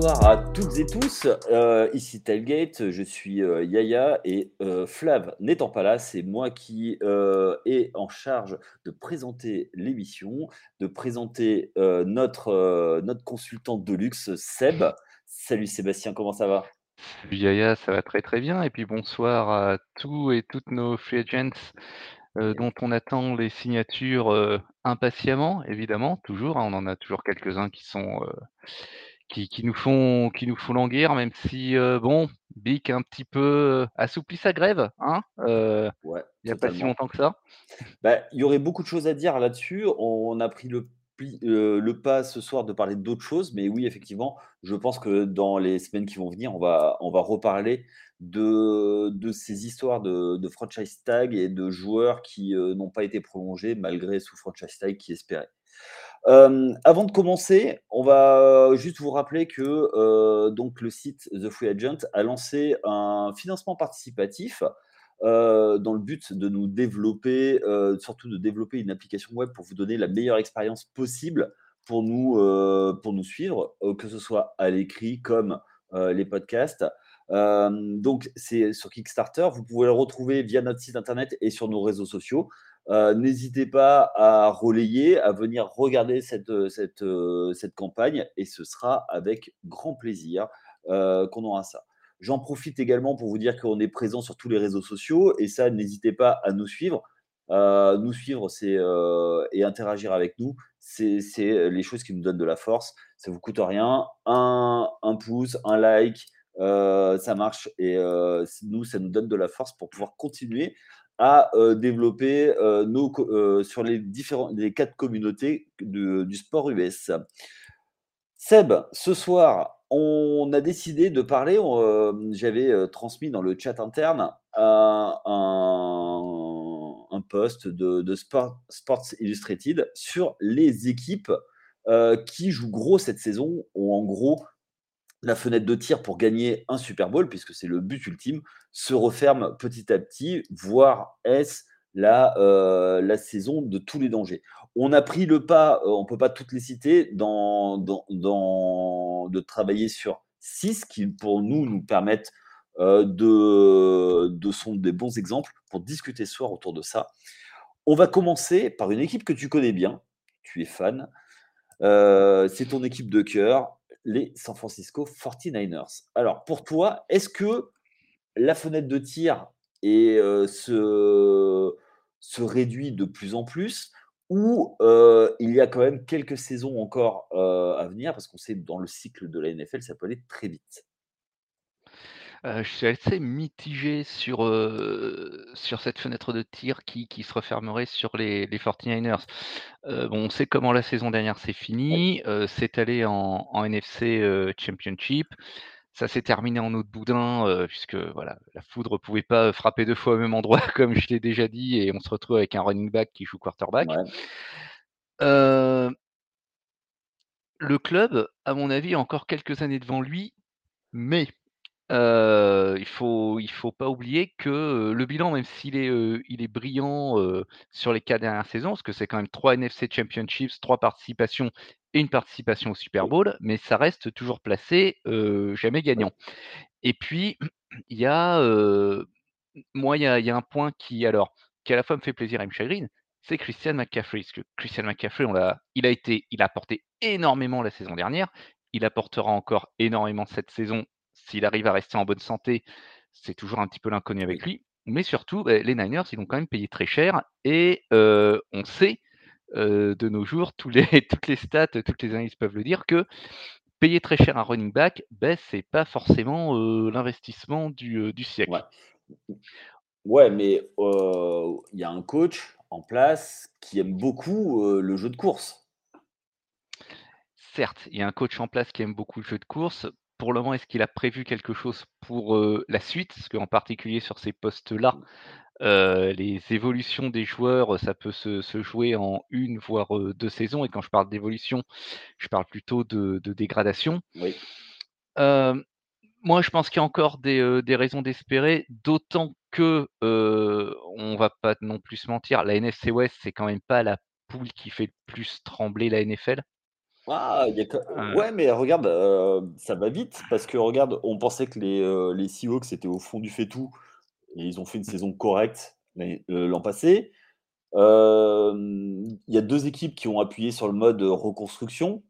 bonsoir à toutes et tous. Euh, ici Tailgate, je suis euh, Yaya et euh, Flav n'étant pas là, c'est moi qui est en charge de présenter l'émission, de présenter notre, notre consultant de luxe, Seb. Salut Sébastien, comment ça va? Salut Yaya, ça va très très bien. Et puis bonsoir à tous et toutes nos free agents dont on attend les signatures impatiemment, évidemment, toujours. Hein. on en a toujours quelques-uns qui sont qui, nous font qui nous font languir, même si bon, Bic un petit peu assoupli sa grève, hein Ouais, il n'y a pas si longtemps que ça. Bah, il y aurait beaucoup de choses à dire là-dessus. On a pris le le pas ce soir de parler d'autres choses, mais oui, effectivement, je pense que dans les semaines qui vont venir, on va, on va reparler de, de ces histoires de, de franchise tag et de joueurs qui n'ont pas été prolongés malgré ce franchise tag qui espérait. Avant de commencer, on va juste vous rappeler que donc le site The Free Agent a lancé un financement participatif dans le but de nous développer, surtout de développer une application web pour vous donner la meilleure expérience possible pour nous, pour nous suivre, que ce soit à l'écrit comme les podcasts. donc, c'est sur Kickstarter. Vous pouvez le retrouver via notre site internet et sur nos réseaux sociaux. Euh, n'hésitez pas à relayer, à venir regarder cette, euh, cette, euh, cette campagne et ce sera avec grand plaisir qu'on aura ça. J'en profite également pour vous dire qu'on est présent sur tous les réseaux sociaux et ça, n'hésitez pas à nous suivre. nous suivre c'est, et interagir avec nous, c'est, les choses qui nous donnent de la force. Ça ne vous coûte rien. Un, un pouce, un like, ça marche et nous, ça nous donne de la force pour pouvoir continuer à euh, développer euh, nos, euh, sur les, différents, les quatre communautés du sport US. Seb, ce soir, on a décidé de parler, j'avais transmis dans le chat interne un, un post de, de Sport, Sports Illustrated sur les équipes qui jouent gros cette saison, ou en gros la fenêtre de tir pour gagner un Super Bowl, puisque c'est le but ultime, se referme petit à petit, voire est-ce la, euh, saison de tous les dangers. On a pris le pas, euh, on ne peut pas toutes les citer, dans, dans, de travailler sur six qui, pour nous, nous permettent euh, de, de sont des bons exemples pour discuter ce soir autour de ça. On va commencer par une équipe que tu connais bien, tu es fan. c'est ton équipe de cœur les San Francisco 49ers. Alors, pour toi, est-ce que la fenêtre de tir euh, se, se, réduit de plus en plus ou euh, il y a quand même quelques saisons encore euh, à venir? Parce qu'on sait dans le cycle de la NFL, ça peut aller très vite. Je suis assez mitigé sur, sur cette fenêtre de tir qui qui se refermerait sur les les 49ers. bon, on sait comment la saison dernière s'est finie, c'est allé en en NFC, Championship. Ça s'est terminé en eau de boudin, puisque voilà, la foudre pouvait pas frapper deux fois au même endroit comme je l'ai déjà dit et on se retrouve avec un running back qui joue quarterback. le club, à mon avis, a encore quelques années devant lui, mais il faut il faut pas oublier que, le bilan, même s'il est, il est brillant, sur les quatre dernières saisons, parce que c'est quand même trois NFC Championships, trois participations et une participation au Super Bowl, mais ça reste toujours placé, jamais gagnant. Et puis, il y a, moi, il y a un point qui alors, qui à la fois me fait plaisir et me chagrine, c'est Christian McCaffrey. Parce que Christian McCaffrey, on l'a il a été il a apporté énormément la saison dernière, il apportera encore énormément cette saison s'il arrive à rester en bonne santé, c'est toujours un petit peu l'inconnu avec lui. Mais surtout, bah, les Niners, ils l'ont quand même payé très cher. Et on sait de nos jours, tous les, toutes les stats, toutes les analyses peuvent le dire, que payer très cher un running back, ben, ce n'est pas forcément l'investissement du, siècle. Ouais, mais il y a un coach en place qui aime beaucoup le jeu de course. Certes, il y a un coach en place qui aime beaucoup le jeu de course pour le moment, est-ce qu'il a prévu quelque chose pour la suite? Parce qu'en particulier sur ces postes-là, les évolutions des joueurs, ça peut se, jouer en une, voire deux saisons. Et quand je parle d'évolution, je parle plutôt de, dégradation. moi, je pense qu'il y a encore des, raisons d'espérer, d'autant que on va pas non plus se mentir, la NFC West, c'est quand même pas la poule qui fait le plus trembler la NFL. Ah, il y a que Heu ouais, mais regarde, heu, ça va vite parce que regarde, on pensait que les, heu, les Seahawks étaient au fond du fait-tout et ils ont fait une Mmh. saison correcte l'année heu, l'an passé. Il y a 2 équipes qui ont appuyé sur le mode, reconstruction.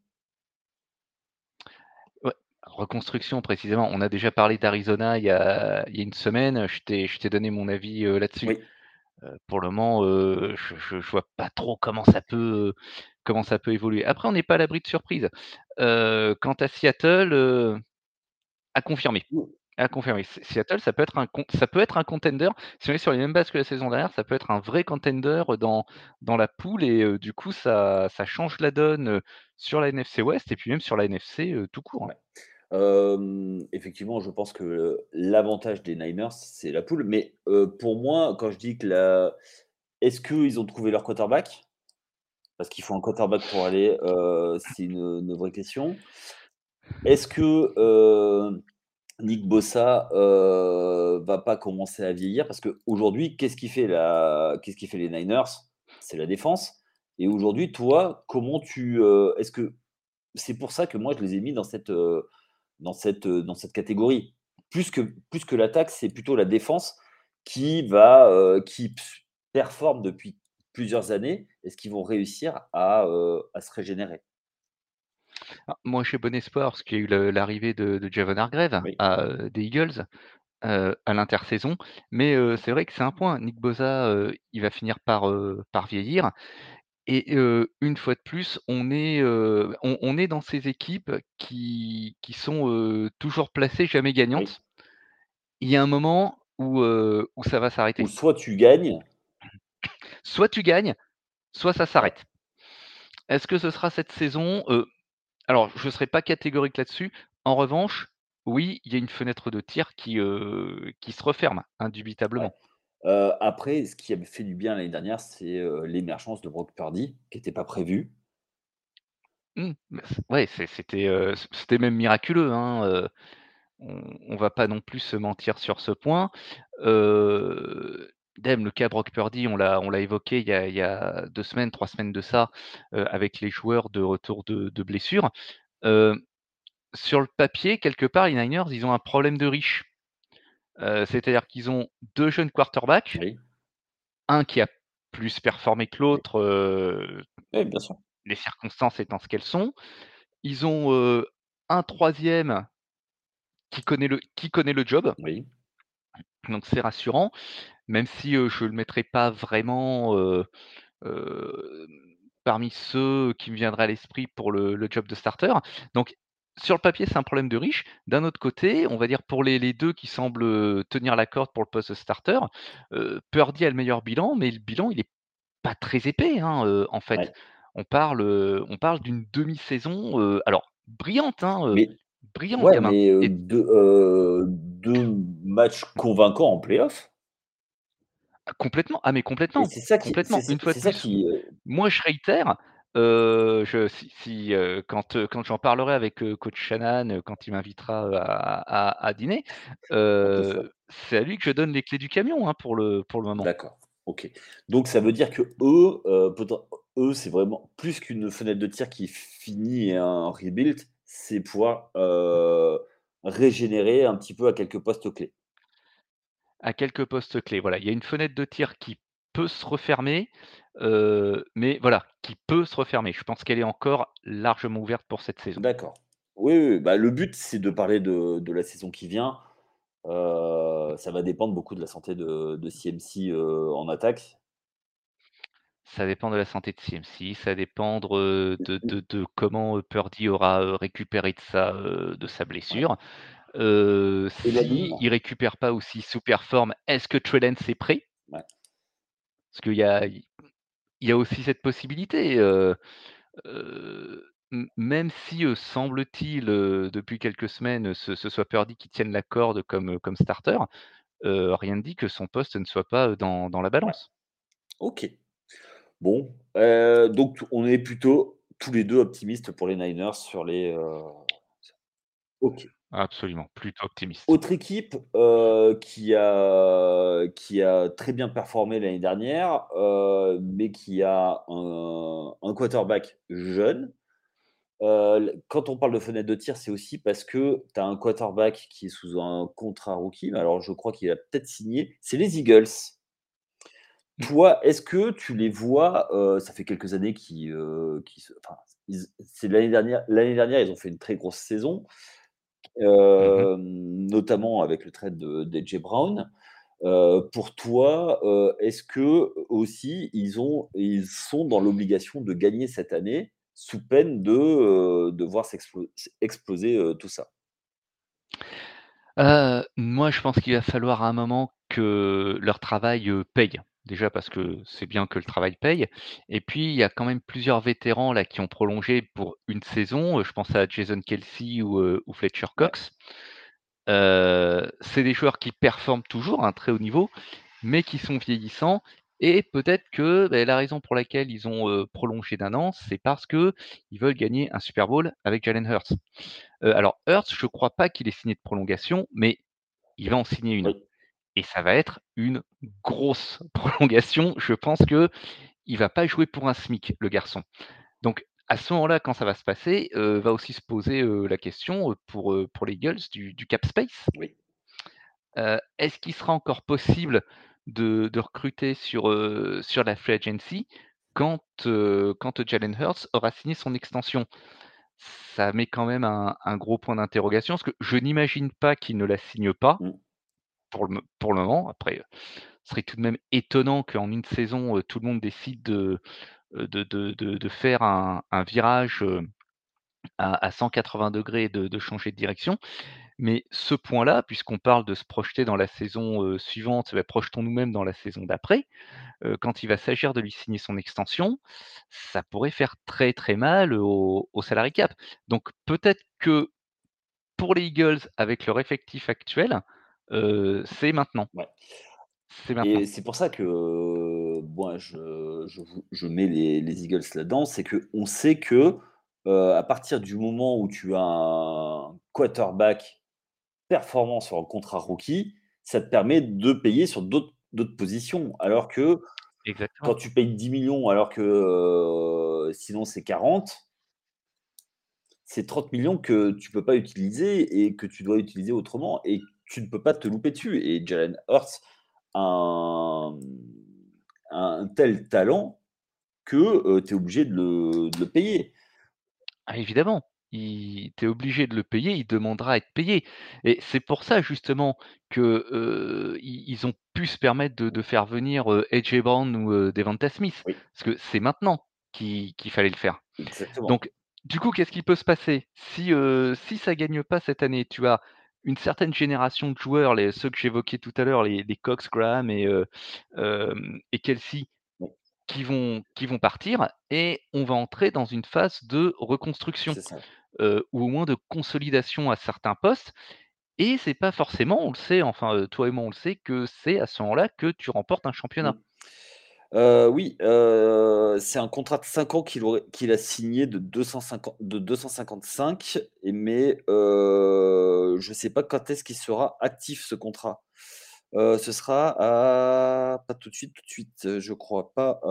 Ouais, reconstruction précisément. On a déjà parlé d'Arizona il y a il y a une semaine, je t'ai je t'ai donné mon avis, là-dessus. Oui, pour le moment, je je vois pas trop comment ça peut, comment ça peut évoluer. Après, on n'est pas à l'abri de surprises. Heu, quant à Seattle, à confirmer, à confirmer. S Seattle, ça peut être un ça peut être un contender. Si on est sur les mêmes bases que la saison dernière, ça peut être un vrai contender, dans dans la poule et du coup, ça ça change la donne, sur la NFC Ouest et puis même sur la NFC, tout court, hein. Effectivement, je pense que l'avantage des Niners, c'est la poule, mais, pour moi, quand je dis que la est-ce qu'ils ont trouvé leur quarterback? Parce qu'il faut un quarterback pour aller, c'est une, vraie question. Est-ce que, Nick Bossa, va pas commencer à vieillir? Parce qu'aujourd'hui, qu'est-ce qui fait la qu'est-ce qui fait les Niners? C'est la défense et aujourd'hui, toi, comment tu, est-ce que c'est pour ça que moi je les ai mis dans cette, dans cette, heu, dans cette catégorie. Plus que plus que l'attaque, c'est plutôt la défense qui va, heu, qui performe depuis plusieurs années. Est-ce qu'ils vont réussir à, heu, à se régénérer? Ah, moi, j'ai bon espoir parce qu'il y a eu l'arrivée de de Javon Hargrave Oui, à, des Eagles, à l'intersaison. Mais, c'est vrai que c'est un point. Nick Bosa, heu, il va finir par, par vieillir et heu, une fois de plus, on est, heu, on on est dans ces équipes qui qui sont, heu, toujours placées, jamais oui. gagnantes. Il y a un moment où, heu, où ça va Ou s'arrêter. soit tu gagnes Soit tu gagnes, soit ça ouais, s'arrête. Est-ce que ce sera cette saison? Heu Alors, je ne serai pas catégorique là-dessus. En revanche, oui, il y a une fenêtre de tir qui, heu, qui se referme, ouais. indubitablement. Heu, après, ce qui avait fait du bien l'année dernière, c'est, heu, l'émergence de Brock Purdy, qui était pas prévue. Mmh, ouais, c'est c'était, même miraculeux, hein, on on va pas non plus se mentir sur ce point. Idem, le cas Brock Purdy, on l'a évoqué il y a 2 semaines, 3 semaines de ça, avec les joueurs de retour de blessure. Sur le papier, quelque part, les Niners, ils ont un problème de riches. C'est-à-dire qu'ils ont 2 jeunes quarterbacks Oui, Un qui a plus performé que l'autre, heu, Oui, bien sûr. les circonstances étant ce qu'elles sont. Ils ont, un troisième qui connaît le qui connaît le job, Oui, donc c'est rassurant, même si, je le mettrai pas vraiment, parmi ceux qui me viendraient à l'esprit pour le le job de starter. Donc sur le papier, c'est un problème de riche. D'un autre côté, on va dire pour les les 2 qui semblent, heu, tenir la corde pour le poste starter, heu, Purdy a le meilleur bilan, mais le bilan, il est Pas très épais, hein, heu, en fait. ouais. On parle, heu, on parle d'une demi-saison, alors brillante, hein, Mais brillant le ouais, gamin mais, heu, et 2, heu, 2 matchs convaincants en playoff ah complètement, ah mais complètement, c'est ça qui complètement. ça Une fois de c'est ça plus, qui, moi je réitère, heu, je si si, heu, quand, heu, quand j'en parlerai avec, heu, coach Shanahan, heu, quand il m'invitera, heu, à à à dîner, heu, c'est à lui que je donne les clés du camion, hein, pour le pour le moment. d'accord, OK. Donc ça veut dire heu, poten eux, c'est vraiment plus qu'une fenêtre de tir qui finit et un rebuild, c'est pouvoir, heu, régénérer un petit peu à quelques postes clés. À quelques postes clés, voilà. Il y a une fenêtre de tir qui peut se refermer, mais voilà, qui peut se refermer. Je pense qu'elle est encore largement ouverte pour cette saison. D'accord. Oui, oui, bah, le but, c'est de parler de de la saison qui vient. Ça va dépendre beaucoup de la santé de de CMC, en attaque. Ça dépend de la santé de CMC, ça dépendre, heu, de de de comment, Purdy aura, récupéré de sa, de sa blessure. Heu, et la ligne? s'il récupère pas ou s'il sous-performe, est-ce que Trey Lance est prêt? Ouais, Parce qu'il y a il y a aussi cette possibilité, m même si, semble-t-il, depuis quelques semaines, ce ce soit Purdy qui tienne la corde comme, comme starter, rien ne dit que son poste ne soit pas, dans dans la ouais. balance. OK. Bon, donc on est plutôt tous les 2 optimistes pour les Niners sur les, heu OK. Absolument, plutôt optimiste. Autre équipe, heu, qui a qui a très bien performé l'année dernière, heu, mais qui a un un quarterback jeune, Heu, quand on parle de fenêtre de tir, c'est aussi parce que tu as un quarterback qui est sous un contrat rookie, mais alors je crois qu'il a peut-être signé, c'est les Eagles. Mmh. Toi, est-ce que tu les vois, ça fait quelques années qu'ils, enfin, c'est l'année dernière l'année dernière, ils ont fait une très grosse saison, Mmh mh. hem, notamment avec le trade de d'A.J. Brown. Heu, pour toi, heu, est-ce que aussi ils ont ils sont dans l'obligation de gagner cette année, sous peine de, de voir s'explo exploser, heu, tout ça? Moi, je pense qu'il va falloir à un moment que leur travail, paye. Déjà parce que c'est bien que le travail paye. Et puis il y a quand même plusieurs vétérans là qui ont prolongé pour une saison, je pense à Jason Kelce ou, Fletcher Cox. C'est des joueurs qui performent toujours à un très haut niveau, mais qui sont vieillissants. Et peut-être que, beh, la raison pour laquelle ils ont, prolongé d'1 an, c'est parce qu'ils veulent gagner un Super Bowl avec Jalen Hurts. Alors Hurts, je crois pas qu'il ait signé de prolongation, mais il va en signer une et ça va être une grosse prolongation. Je pense qu'il va pas jouer pour un SMIC, le garçon. Donc à ce moment-là, quand ça va se passer, heu, va aussi se poser, heu, la question, pour, les Eagles du du cap space. oui, Heu, est-ce qu'il sera encore possible de de recruter sur, la free agency quand, Jalen Hurts aura signé son extension? Ça met quand même un un gros point d'interrogation, parce que je n'imagine pas qu'il ne la signe pas mmh, pour le moment. Après, heu, ce serait tout de même étonnant qu'en une saison, heu, tout le monde décide de, heu, de de de de faire un virage, à à 180° de de changer de direction. Mais ce point-là, puisqu'on parle de se projeter dans la saison, suivante, bah, projetons-nous même dans la saison d'après. Quand il va s'agir de lui signer son extension, ça pourrait faire très, très mal au au salary cap. Donc peut-être que pour les Eagles, avec leur effectif actuel, c'est maintenant. ouais. C'est maintenant. Et c'est pour ça que, moi je je je mets les les Eagles là-dedans, c'est qu'on sait que, à partir du moment où tu as un quarterback performant sur un contrat rookie, ça te permet de payer sur d'autres positions. Alors que quand tu payes 10 millions alors que, sinon c'est 40, c'est 30 millions que tu peux pas utiliser et que tu dois utiliser autrement et tu ne peux pas te louper dessus et Jalen Hurts a un, un tel talent que, heu, tu es obligé de le de le payer. Ah évidemment, tu es obligé de le payer, il demandera à être payé et c'est pour ça justement que, heu, ils ont pu se permettre de de faire venir, heu, A.J. Brown ou, heu, Devonta Smith. Oui, Parce que c'est maintenant qu'il fallait le faire. exactement. Donc du coup, qu'est-ce qui peut se passer? Si, heu, si ça gagne pas cette année, tu as une certaine génération de joueurs, les ceux que j'évoquais tout à l'heure, les les Cox, Graham et et Kelce Oui, qui vont qui vont partir et on va entrer dans une phase de reconstruction, heu, ou au moins de consolidation à certains postes et c'est pas forcément, on le sait, enfin, toi et moi on le sait, que c'est à ce moment-là que tu remportes un championnat. Heu, oui, heu, c'est un contrat de 5 ans qu'il a signé de 250 de 255 et mais, heu, je ne sais pas quand est-ce qu'il sera actif ce contrat. Ce sera à pas tout de suite, tout de suite, je crois pas,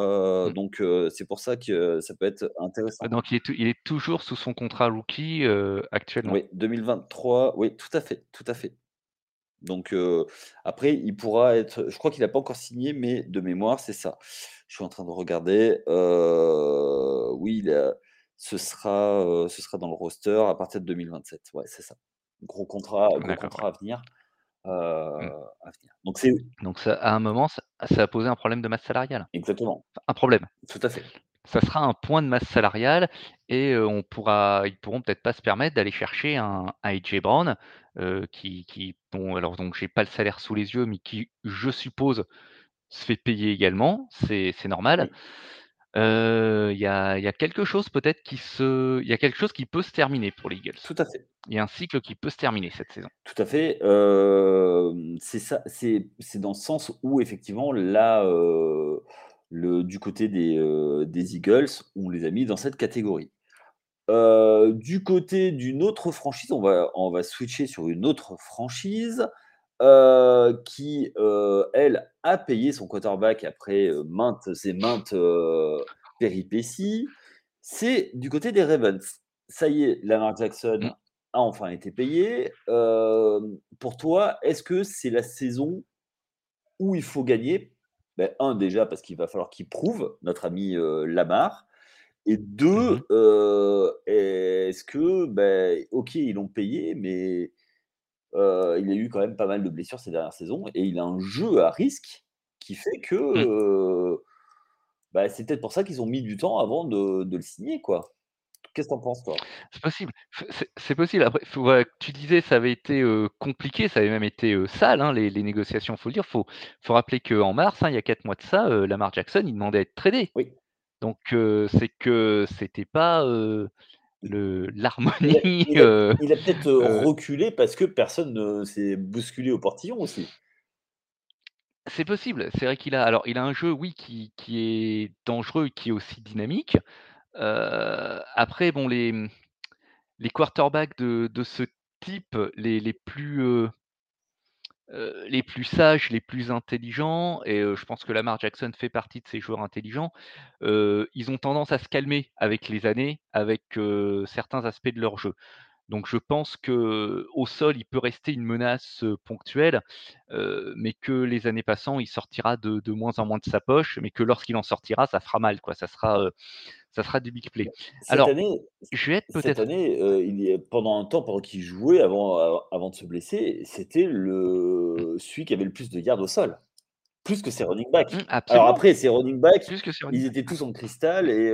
Mmh. donc c'est pour ça que ça peut être intéressant. Donc il est il est toujours sous son contrat rookie, actuellement? Oui, 2023, oui, tout à fait, tout à fait. Donc après il pourra être je crois qu'il a pas encore signé, mais de mémoire, c'est ça. Je suis en train de regarder, oui, il a ce sera, ce sera dans le roster à partir de 2027. Ouais, c'est ça. Gros contrat gros D'accord, contrat ouais. à venir, Mmh. à venir. Donc c'est Donc ça, à un moment, ça ça a posé un problème de masse salariale. exactement, un problème. tout à fait. Ça sera un point de masse salariale et on pourra ils pourront peut-être pas se permettre d'aller chercher un un A.J. Brown, heu, qui qui bon alors donc j'ai pas le salaire sous les yeux, mais qui, je suppose, se fait payer également, c'est c'est normal. Oui, Heu, il y a il y a quelque chose peut-être qui se il y a quelque chose qui peut se terminer pour les Eagles. tout à fait. Il y a un cycle qui peut se terminer cette saison. Tout à fait, hem, c'est ça, c'est c'est dans ce sens où effectivement là, heu, le du côté des, heu, des Eagles, on les a mis dans cette catégorie. Heu, du côté d'une autre franchise, on va on va switcher sur une autre franchise, heu, qui, heu, elle, a payé son quarterback après, maintes et maintes, péripéties. C'est du côté des Ravens. Ça y est, Lamar Jackson Mmh. a enfin été payé. Pour toi, est-ce que c'est la saison où il faut gagner? Beh, 1 déjà parce qu'il va falloir qu'il prouve, notre ami, Lamar et Mmh 2, mh. heu, est-ce que, beh, OK, ils l'ont payé, mais heu, il a eu quand même pas mal de blessures ces dernières saisons et il a un jeu à risque qui fait que, Mmh. heu, bah, c'est peut-être pour ça qu'ils ont mis du temps avant de de le signer, quoi. Qu'est-ce que tu en penses, toi? C'est possible, f c'est c'est possible. Après, faut voilà, tu disais ça avait été, heu, compliqué, ça avait même été, sale, hein, les les négociations, faut le dire. Faut faut rappeler qu'en mars, hein, il y a 4 mois de ça, Lamar Jackson, il demandait à être tradé. Oui. Donc c'est que c'était pas, il a l'harmonie, il a heu il a peut-être, reculé parce que personne ne s'est bousculé au portillon aussi. C'est possible. C'est vrai qu'il a alors il a un jeu, oui, qui qui est dangereux et qui est aussi dynamique. Après bon les, les quarterbacks de de ce type, les les plus, heu, les plus sages, les plus intelligents et heu, je pense que Lamar Jackson fait partie de ces joueurs intelligents, heu, ils ont tendance à se calmer avec les années, avec, certains aspects de leur jeu. Donc je pense qu'au sol, il peut rester une menace, ponctuelle, mais que les années passant, il sortira de de moins en moins de sa poche, mais que lorsqu'il en sortira, ça fera mal quoi, ça sera, ça sera du big play. Cette Alors, année je vais être cette peut-être année, heu, il y a pendant un temps, pendant qu'il jouait avant av avant de se blesser, c'était le celui qui avait le plus de yards au sol, plus que ses running backs. mmh, Alors après, ses running backs, que ils étaient tous en cristal et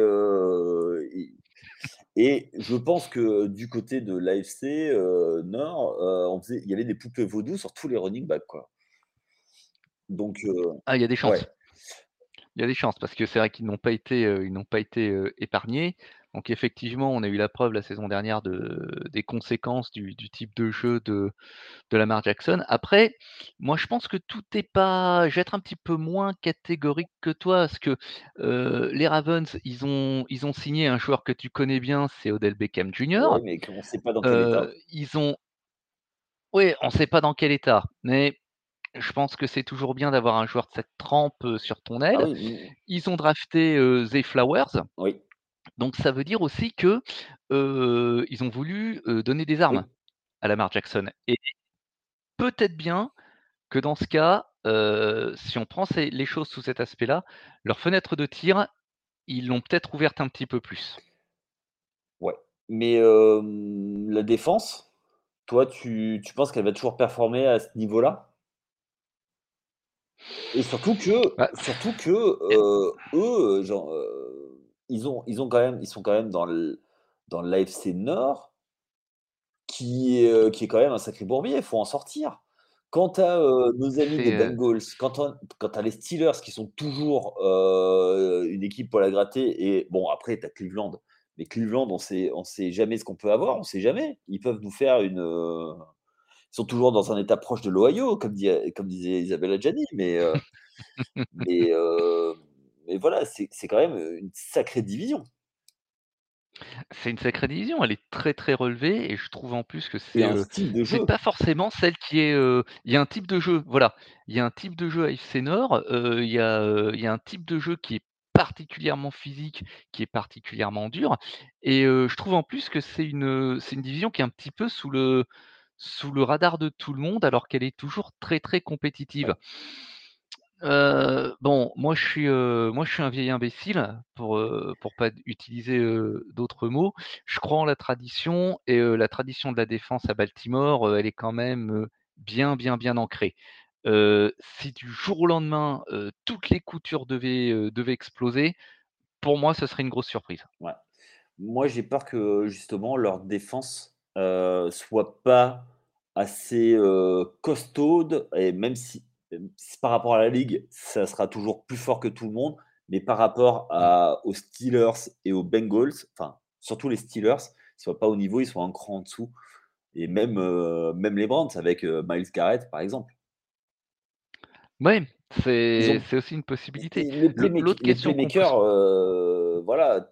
et je pense que du côté de l'AFC, Nord, heu, on faisait il y avait des poupées vaudou sur tous les running backs, quoi. Donc ah, il y a des ouais. chances. Il y a des chances parce que c'est vrai qu'ils n'ont pas été, heu, ils n'ont pas été, heu, épargnés. Donc effectivement, on a eu la preuve la saison dernière de des conséquences du du type de jeu de de Lamar Jackson. Après, moi je pense que tout est pas je vais être un petit peu moins catégorique que toi parce que, heu, les Ravens, ils ont ils ont signé un joueur que tu connais bien, c'est Odell Beckham Jr. mais qu'on sait pas dans quel état. Heu, ils ont oui, on ne sait pas dans quel état, mais je pense que c'est toujours bien d'avoir un joueur de cette trempe, heu, sur ton Ah aile. oui, mmh, Ils ont drafté, Zay Flowers, oui, donc ça veut dire aussi que, ils ont voulu, donner des armes oui. à Lamar Jackson et peut-être bien que dans ce cas, si on prend ces les choses sous cet aspect-là, leur fenêtre de tir, ils l'ont peut-être ouverte un petit peu plus. Ouais, mais la défense, toi, tu tu penses qu'elle va toujours performer à ce niveau-là? Et surtout que Bah, surtout que, eux, genre, ils ont ils ont quand même ils sont quand même dans l dans l'AFC Nord qui est, heu, qui est quand même un sacré bourbier, il faut en sortir. Quant à, heu, nos amis des Bengals, quant à les Steelers qui sont toujours, heu, une équipe poil à gratter et bon après tu as Cleveland, mais Cleveland on sait on sait jamais ce qu'on peut avoir, on sait jamais. Ils peuvent nous faire une, ils sont toujours dans un état proche de l'Ohio comme dit comme disait Isabelle Adjani, mais mais mais voilà, c'est quand même, une sacrée division c'est une sacrée division, elle est très, très relevée et je trouve en plus que c'est, c'est pas forcément celle qui est, il y a un type de jeu, voilà. Il y a un type de jeu à FC Nord, il y a, y a un type de jeu qui est particulièrement physique, qui est particulièrement dur et je trouve en plus que c'est une, une division qui est un petit peu sous le sous le radar de tout le monde alors qu'elle est toujours très, très compétitive. Ouais, Bon, moi je suis, moi je suis un vieil imbécile pour, heu, pour pas utiliser, d'autres mots. Je crois en la tradition et la tradition de la défense à Baltimore, elle est quand même, bien, bien, bien ancrée. Si du jour au lendemain, toutes les coutures devaient, devaient exploser, pour moi ce serait une grosse surprise. Moi, j'ai peur que justement leur défense, soit pas assez, costaude et même si par rapport à la ligue, ça sera toujours plus fort que tout le monde, mais par rapport Mmh. à aux Steelers et aux Bengals, enfin, surtout les Steelers, ils soient pas au niveau, ils sont un cran en dessous et même, même les Browns avec, heu, Myles Garrett, par exemple. Ils c'est ont aussi une possibilité. les l'autre les question se playmakers, voilà,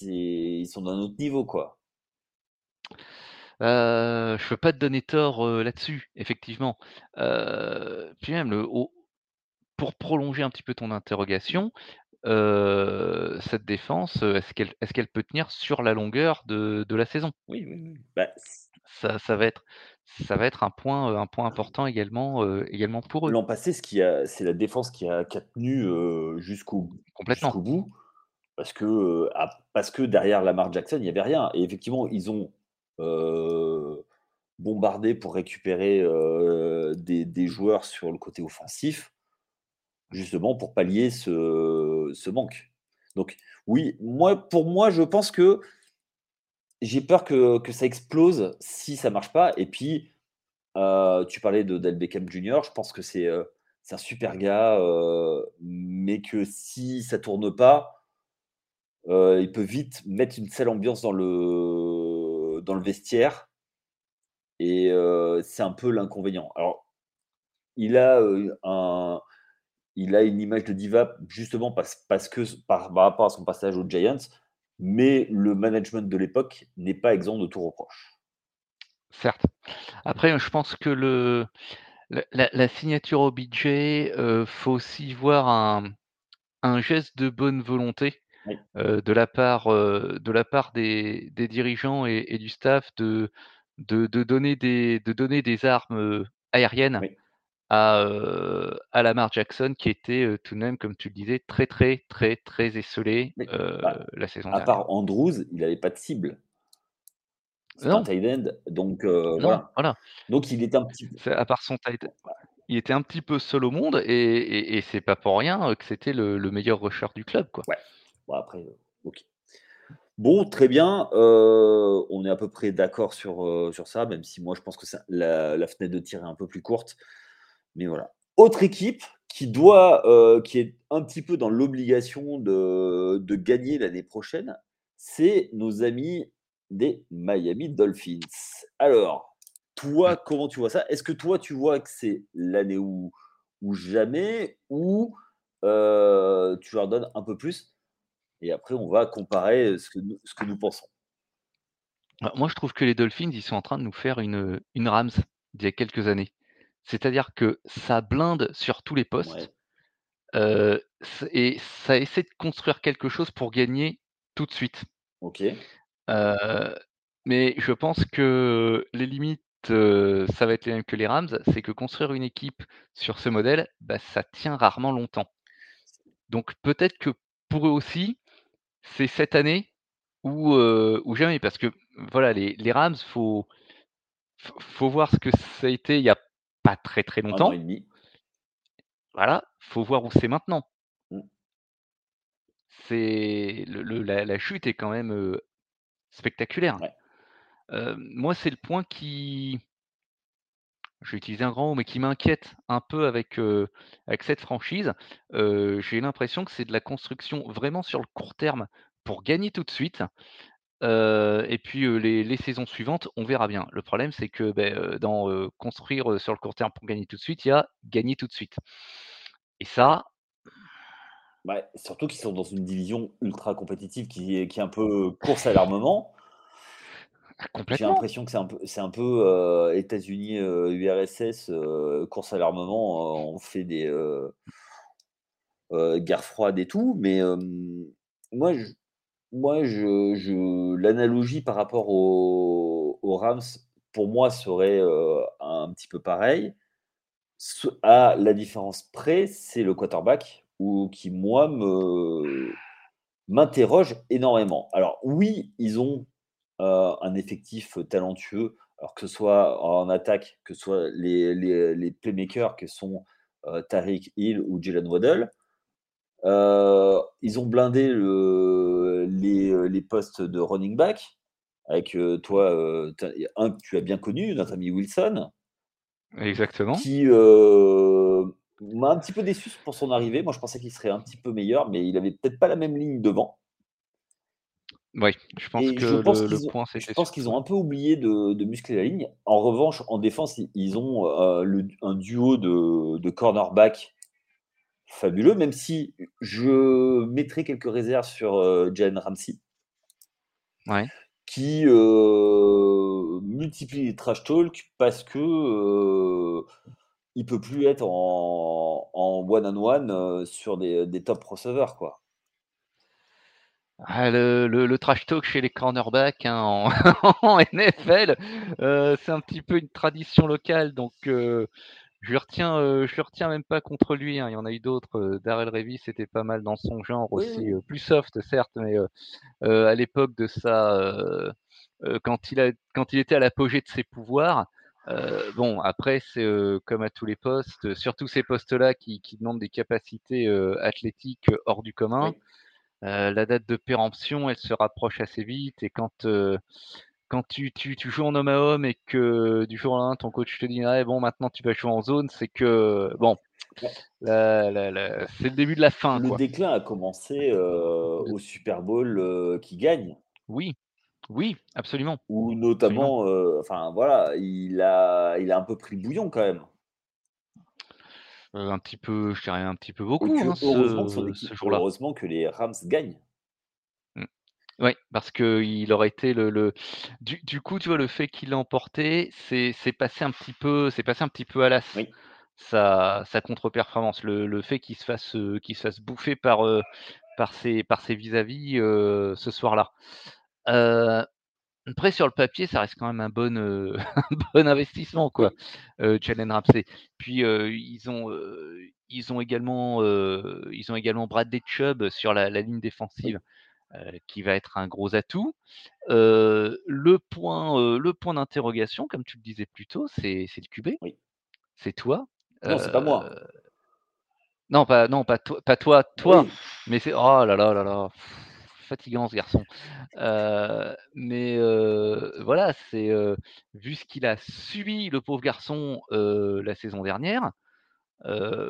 ils sont d'un autre niveau, quoi. Heu, je peux pas te donner tort, heu, là-dessus, effectivement. Heu, puis même le au pour prolonger un petit peu ton interrogation, heu, cette défense, heu, est-ce qu'elle est-ce qu'elle peut tenir sur la longueur de de la saison? Oui, oui, oui. Bah, c Ça ça va être ça va être un point, heu, un point important également, heu, également pour eux. L'an passé, ce qui a c'est la défense qui a qui a tenu, heu, jusqu'au Complètement. jusqu'au bout parce que, heu, parce que derrière Lamar Jackson, il y avait rien et effectivement, ils ont, heu, bombardé pour récupérer, heu, des joueurs sur le côté offensif justement pour pallier ce manque. Donc oui, moi pour moi, je pense que j'ai peur que ça explose si ça marche pas et puis, heu, tu parlais d'Odell Beckham Jr. Je pense que c'est, un super gars, mais que si ça tourne pas il peut vite mettre une sale ambiance dans le dans le vestiaire et c'est un peu l'inconvénient. Alors, il a, un il a une image de diva justement parce parce que par rapport à son passage aux Giants, mais le management de l'époque n'est pas exempt de tout reproche. Certes. Après, je pense que le la signature OBJ, heu, faut aussi voir un un geste de bonne volonté, Oui, de la part, de la part des des dirigeants et et du staff de de de donner des de donner des armes, aériennes oui, à, à Lamar Jackson qui était, tout de même, comme tu le disais, très, très, très, très heu, Bah, la saison à dernière. part Andrews, il avait pas de cible. C'était un tight end, donc non, voilà. voilà. Donc il est un petit peu C'est à part son tight il était un petit peu seul au monde et et et c'est pas pour rien, que c'était le le meilleur rusher du club, quoi. ouais. Bon après, heu, OK. Bon, très bien, heu, on est à peu près d'accord sur, heu, sur ça, même si moi je pense que ça la la fenêtre de tir est un peu plus courte, mais voilà. Autre équipe qui doit, qui est un petit peu dans l'obligation de de gagner l'année prochaine, c'est nos amis des Miami Dolphins. Alors, Mmh. toi, comment tu vois ça? Est-ce que toi, tu vois que c'est l'année ou ou jamais? Ou, tu leur donnes un peu plus? Et après, on va comparer, ce que nous ce que nous pensons. Bah, moi, je trouve que les Dolphins, ils sont en train de nous faire une, une Rams d'il y a quelques années. C'est-à-dire que ça blinde sur tous les postes, Ouais, c et ça essaie de construire quelque chose pour gagner tout de suite. OK. Heu, mais je pense que les limites, ça va être les mêmes que les Rams, c'est que construire une équipe sur ce modèle, bah, ça tient rarement longtemps. Donc peut-être que pour eux aussi, c'est cette année ou jamais parce que voilà les les Rams, faut faut faut voir ce que ça a été il y a pas très, très 1 an et longtemps. demi. Voilà, faut voir où c'est maintenant. Mmh, C'est le le la la chute est quand même, spectaculaire. ouais. Moi, c'est le point qui je vais utiliser un grand mot, mais qui m'inquiète un peu avec, avec cette franchise. J'ai l'impression que c'est de la construction vraiment sur le court terme pour gagner tout de suite et puis, les les saisons suivantes, on verra bien. Le problème, c'est que, heu, dans, construire, sur le court terme pour gagner tout de suite, il y a gagner tout de suite et ça Bah, surtout qu'ils sont dans une division ultra compétitive qui qui est un peu course à l'armement. J'ai l'impression que c'est un peu c'est un peu, heu, États-Unis, URSS, heu, course à l'armement, on fait des, heu heu, guerre froide et tout, mais moi je moi je je l'analogie par rapport aux aux Rams, pour moi serait, un petit peu pareil. À la différence près, c'est le quarterback ou qui moi me m'interroge énormément. Alors oui, ils ont, heu, un effectif talentueux, alors que ce soit en attaque, que ce soit les les les playmakers que sont, heu, Tyreek Hill ou Jalen Waddle. Heu, ils ont blindé le les, les postes de running back avec, toi, un que tu as bien connu, notre ami Wilson. Exactement. Qui, m'a un petit peu déçu pour son arrivée. Moi, je pensais qu'il serait un petit peu meilleur, mais il avait peut-être pas la même ligne devant Oui, je pense et que je pense le le qu'ils ont point, je c'était pense surtout qu'ils ça. ont un peu oublié de de muscler la ligne. En revanche, en défense, ils ont, le un duo de de cornerbacks fabuleux, même si je mettrai quelques réserves sur, heu, Jalen Ramsey Ouais, qui, heu, multiplie les trash talk parce que, heu Il peut plus être en en one on one, sur des des top receveurs, quoi. Ah le le le trash talk chez les cornerbacks, hein, en en NFL, heu, c'est un petit peu une tradition locale donc heu, je retiens, heu, je retiens même pas contre lui, hein. Il y en a eu d'autres, heu, Darrelle Revis était pas mal dans son genre aussi, oui. plus soft certes, mais à l'époque de sa, quand il a quand il était à l'apogée de ses pouvoirs, bon après c'est, comme à tous les postes, surtout ces postes-là qui qui demandent des capacités, athlétiques hors du commun, Oui. Heu, la date de péremption, elle se rapproche assez vite et quand, heu, quand tu tu tu joues en homme à homme et que du jour au lendemain ton coach te dit: «Ouais bon maintenant tu vas jouer en zone», c'est que bon, Ouais. la la la c'est le début de la fin Le quoi. déclin a commencé, Le au Super Bowl, qu'il gagne. oui, oui, absolument, absolument. notamment, enfin voilà, il a il a un peu pris le bouillon quand même. Heu, un petit peu, je dirais un petit peu beaucoup, hein, heureusement que son ce ce équipe jour-là. heureusement que les Rams gagnent. Mmh. Ouais, parce qu'il aurait été le le du du coup, tu vois, le fait qu'il l'ait emporté, c'est passé un petit peu c'est passé un petit peu à l'as, Oui, sa sa contre-performance. Le le fait qu'il se fasse, heu, qu'il se fasse bouffer par, heu, par ses par ses vis-à-vis, ce soir-là. Heu, après sur le papier, ça reste quand même un bon, heu, un bon investissement quoi, heu, Jalen Ramsey. Puis, heu, ils ont, heu, ils ont également, ils ont également Bradley Chubb sur la la ligne défensive, qui va être un gros atout. Le point, le point d'interrogation, comme tu le disais plus tôt, c'est le QB, oui. c'est toi. Non, c'est pas moi. non pas non pas toi pas toi toi, Oui, mais c'est oh là là là là, fatigant ce garçon. Heu, mais heu, voilà, c'est, heu, vu ce qu'il a subi le pauvre garçon, la saison dernière,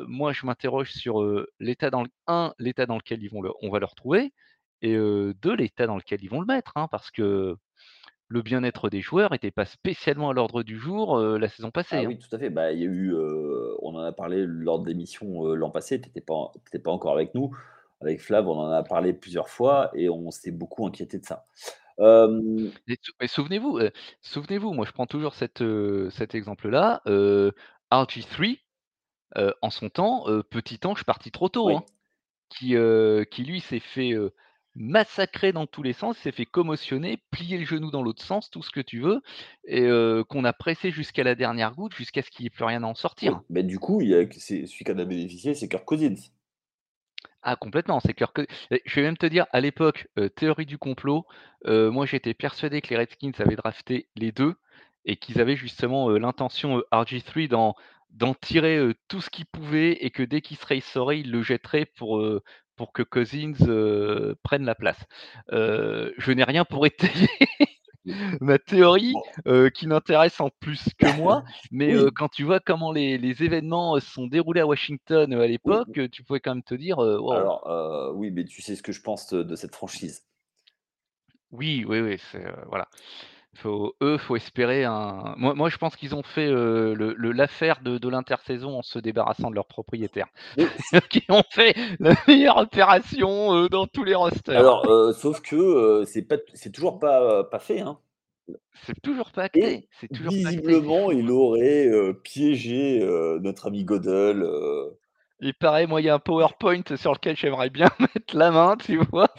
moi je m'interroge sur, l'état dans le 1, l'état dans lequel ils vont le on va le retrouver et heu, 2, l'état dans lequel ils vont le mettre, hein, parce que le bien-être des joueurs était pas spécialement à l'ordre du jour, la saison passée, ah hein. oui, tout à fait. Bah, y a eu, on en a parlé lors de l'émission, l'an passé, tu étais pas tu étais pas encore avec nous. Avec Flav, on en a parlé plusieurs fois et on s'est beaucoup inquiété de ça. Mais mais souvenez-vous, heu, souvenez-vous, moi je prends toujours cet, exemple-là, heu, RG3, heu, en son temps, heu, petit ange parti trop tôt, oui, hein. Qui, lui s'est fait, massacrer dans tous les sens, s'est fait commotionner, plier le genou dans l'autre sens, tout ce que tu veux et qu'on a pressé jusqu'à la dernière goutte, jusqu'à ce qu'il y ait plus rien à en sortir. oui, bah, du coup, il y a celui qui en a bénéficié, c'est Kirk Cousins. Ah complètement, c'est que je vais même te dire à l'époque, heu, théorie du complot, heu, moi j'étais persuadé que les Redskins avaient drafté les 2 et qu'ils avaient justement, heu, l'intention, heu, RG3 d'en tirer, tout ce qu'ils pouvaient et que dès qu'il serait essoré, ils le jetteraient pour, que Cousins, prenne la place. Je n'ai rien pour étayer ma théorie, heu, qui n'intéresse en plus que moi, mais oui, quand tu vois comment les les événements, se sont déroulés à Washington, à l'époque, tu pouvais quand même te dire, alors, oui, mais tu sais ce que je pense, de cette franchise. Oui, oui, oui, c'est, voilà. Faut eux, faut espérer un moi moi je pense qu'ils ont fait, le le l'affaire de de l'intersaison en se débarrassant de leurs propriétaires. Oui, Qui ont fait la meilleure opération, dans tous les rosters. alors, heu, sauf que, c'est pas c'est toujours pas, pas fait, hein C'est toujours pas et acté, c'est toujours pas acté, c'est visiblement, fou. il aurait, piégé, notre ami Godel, Et pareil, moi, il y a un PowerPoint sur lequel j'aimerais bien mettre la main, tu vois?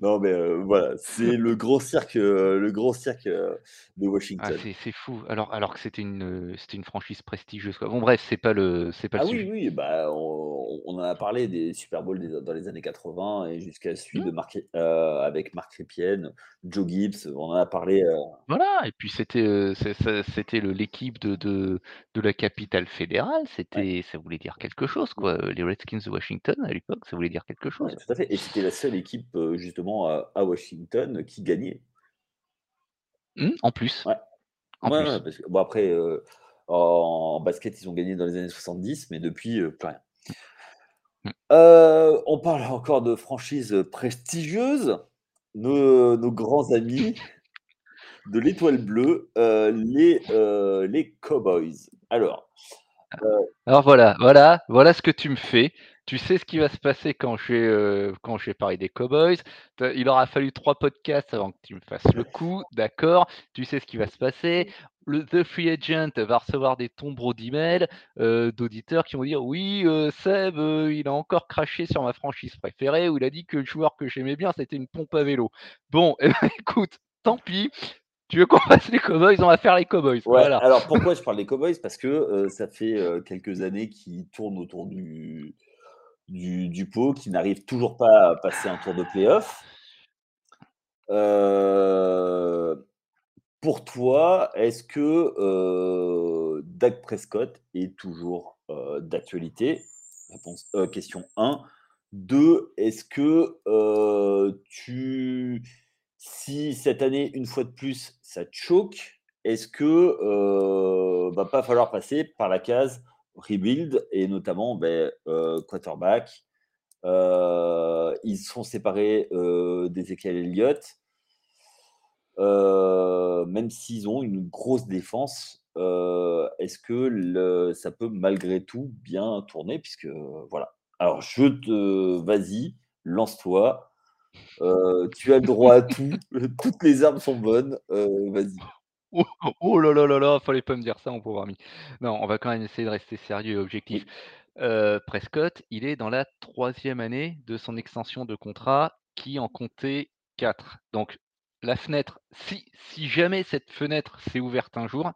Non, mais, heu, voilà, c'est le grand cirque, heu, le grand cirque, heu, de Ah, Washington. c'est c'est fou, alors alors que c'était une, c'était une franchise prestigieuse, quoi. Bon bref, c'est pas le c'est pas le Ah oui, sujet. oui, bah, on on en a parlé des Super Bowl des dans les années 80 et jusqu'à celui Mmh. de heu, avec Mark Rypien, Joe Gibbs, on en a parlé, Voilà et puis c'était, heu, c'est ça c'était le l'équipe de de de la capitale fédérale, ouais, c'était ça voulait dire quelque chose quoi, les Redskins de Washington à l'époque, ça voulait dire quelque ouais, chose. tout à fait et c'était la seule équipe, justement à à Washington qui gagnait. Mmh, en plus, Ouais, en ouais, ouais, plus. parce que bon après, heu, en basket, ils ont gagné dans les années 70, mais depuis, heu, plus rien. Mmh. Heu, on parle encore de franchises, prestigieuses. Nos nos grands amis de l'étoile bleue, les, les Cowboys. Alors, Alors voilà, voilà, voilà ce que tu me fais. Tu sais ce qui va se passer quand je vais, heu, quand je vais parler des Cowboys. Il aura fallu 3 podcasts avant que tu me fasses le coup, d'accord? Tu sais ce qui va se passer. Le The Free Agent va recevoir des tombereaux d'emails, heu, d'auditeurs qui vont dire: «Oui, heu, Seb, heu, il a encore craché sur ma franchise préférée, où il a dit que le joueur que j'aimais bien, c'était une pompe à vélo». Bon, et ben, écoute, tant pis, tu veux qu'on fasse les Cowboys, on va faire les Cowboys, Ouais, voilà. alors pourquoi je parle des Cowboys? Parce que, ça fait, quelques années qu'ils tournent autour du du du pot, qu'ils n'arrivent toujours pas à passer un tour de play-off. Heu, pour toi, est-ce que, Dak Prescott est toujours, heu, d'actualité? Réponse heu, question 1. 2, est-ce que, tu si cette année, une fois de plus, ça choque, est-ce que, va pas falloir passer par la case rebuild et notamment, beh, heu, quarterback? Heu, ils sont séparés, heu, d'Ezekiel Elliott. Heu, même s'ils ont une grosse défense, est-ce que le ça peut malgré tout bien tourner? Puisque, voilà. Alors je te vas-y, lance-toi, tu as le droit à tout, toutes les armes sont bonnes, vas-y. Oh oh là là là là, fallait pas me dire ça, mon pauvre ami. Non, on va quand même essayer de rester sérieux et objectif. Oui, Prescott, il est dans la troisième année de son extension de contrat qui en comptait 4. Donc la fenêtre, si si jamais cette fenêtre s'est ouverte un jour,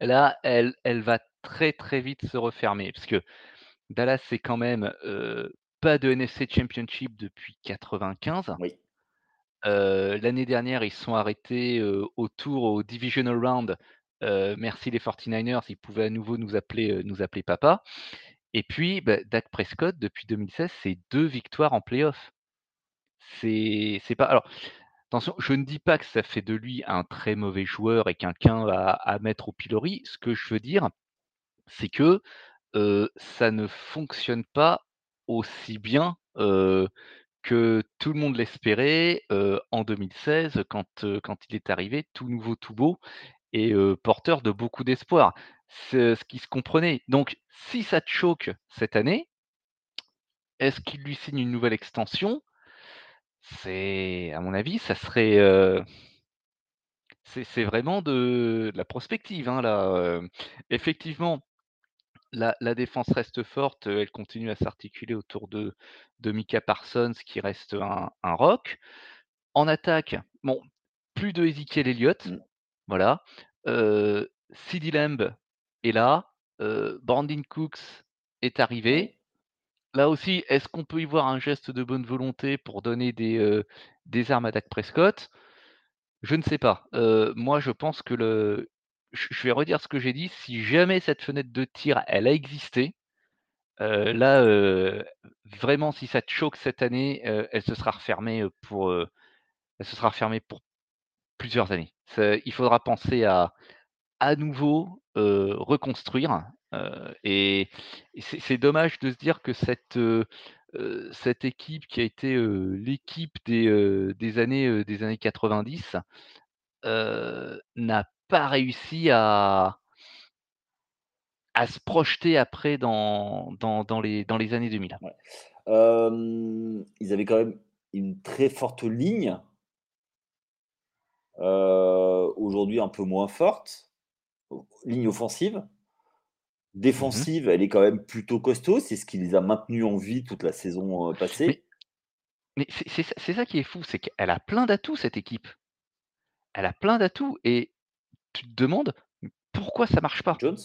là, elle elle va très, très vite se refermer. Parce que Dallas, c'est quand même, pas de NFC Championship depuis 95. oui, L'année dernière, ils se sont arrêtés, heu, au tour au divisional round. Merci les 49ers, ils pouvaient à nouveau nous appeler, nous appeler papa. Et puis, bah, Dak Prescott, depuis 2016, c'est 2 victoires en playoff. C'est pas alors attention, je ne dis pas que ça fait de lui un très mauvais joueur et quelqu'un à à mettre au pilori. Ce que je veux dire, c'est que, ça ne fonctionne pas aussi bien, que tout le monde l'espérait, en 2016 quand, quand il est arrivé tout nouveau, tout beau et porteur de beaucoup d'espoir. Ce ce qui se comprenait. Donc si ça te choque cette année, est-ce qu'il lui signe une nouvelle extension? C'est à mon avis, ça serait, c'est c'est vraiment de la prospective, hein, là. Effectivement, la la défense reste forte, elle continue à s'articuler autour de de Micah Parsons qui reste un un roc. En attaque, bon, plus de Ezekiel Elliott, mmh, voilà. CeeDee Lamb est là, heu, Brandin Cooks est arrivé. Là aussi, est-ce qu'on peut y voir un geste de bonne volonté pour donner des, des armes à Dak Prescott? Je ne sais pas. Moi, je pense que le je vais redire ce que j'ai dit, si jamais cette fenêtre de tir, elle a existé, heu, là, heu, vraiment si ça te choque cette année, heu, elle se sera refermée, pour, elle se sera refermée pour plusieurs années. Il faudra penser à à nouveau, reconstruire, et et c'est dommage de se dire que cette, cette équipe qui a été, l'équipe des, des années, des années 90, heu, n'a pas réussi à à se projeter après dans dans dans les dans les années 2000. Ouais. Hem, ils avaient quand même une très forte ligne, aujourd'hui un peu moins forte, ligne offensive. Mmh Défensive, elle est quand même plutôt costaud, c'est ce qui les a maintenus en vie toute la saison, heu, Mais passée. mais c'est ça c'est ça qui est fou, c'est qu'elle a plein d'atouts cette équipe. Elle a plein d'atouts et tu te demandes pourquoi ça marche pas? Jones?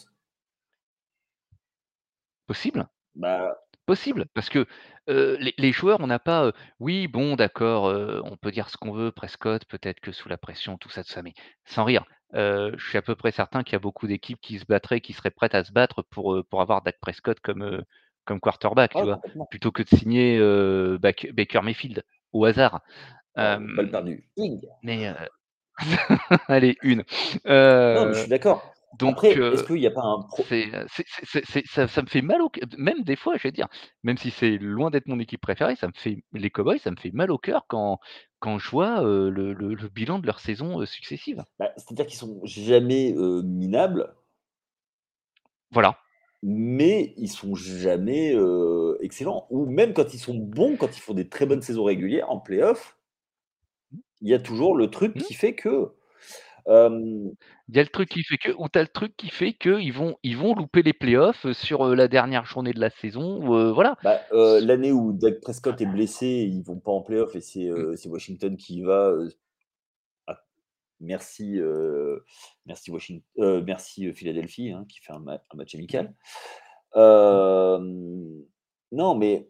Possible? Bah, Possible, parce que, les les joueurs, on n'a pas, oui, bon, d'accord, on peut dire ce qu'on veut, Prescott, peut-être que sous la pression, tout ça, tout ça, mais sans rire, je suis à peu près certain qu'il y a beaucoup d'équipes qui se battraient, qui seraient prêtes à se battre pour, pour avoir Dak Prescott comme, comme quarterback, tu ouais, vois? Plutôt que de signer, Baker Mayfield, au hasard. Ding! mais, allez, 1. Non, mais je suis d'accord. donc, Après, est-ce qu'il y a pas un pro c'est, heu, c'est c'est c'est c'est ça ça me fait mal au cœur même des fois, je vais dire, même si c'est loin d'être mon équipe préférée, ça me fait les Cowboys, ça me fait mal au cœur quand quand je vois, le le le bilan de leur saison, heu, successive. bah, c'est-à-dire qu'ils sont jamais, minables. Voilà, mais ils sont jamais, excellents ou même quand ils sont bons, quand ils font des très bonnes saisons régulières en play-off il y a toujours le truc Mmh. qui fait que, Il y a le truc qui fait que ou tu as le truc qui fait qu'ils vont ils vont louper les play-offs, heu, sur, la dernière journée de la saison voilà. Bah, l'année où Dak Prescott est blessé, ils vont pas en play-off et c'est, Mmh. c'est Washington qui y va, ah, merci, merci Washing heu, merci, Philadelphie, hein, qui fait un ma un match amical. Mmh. Non, mais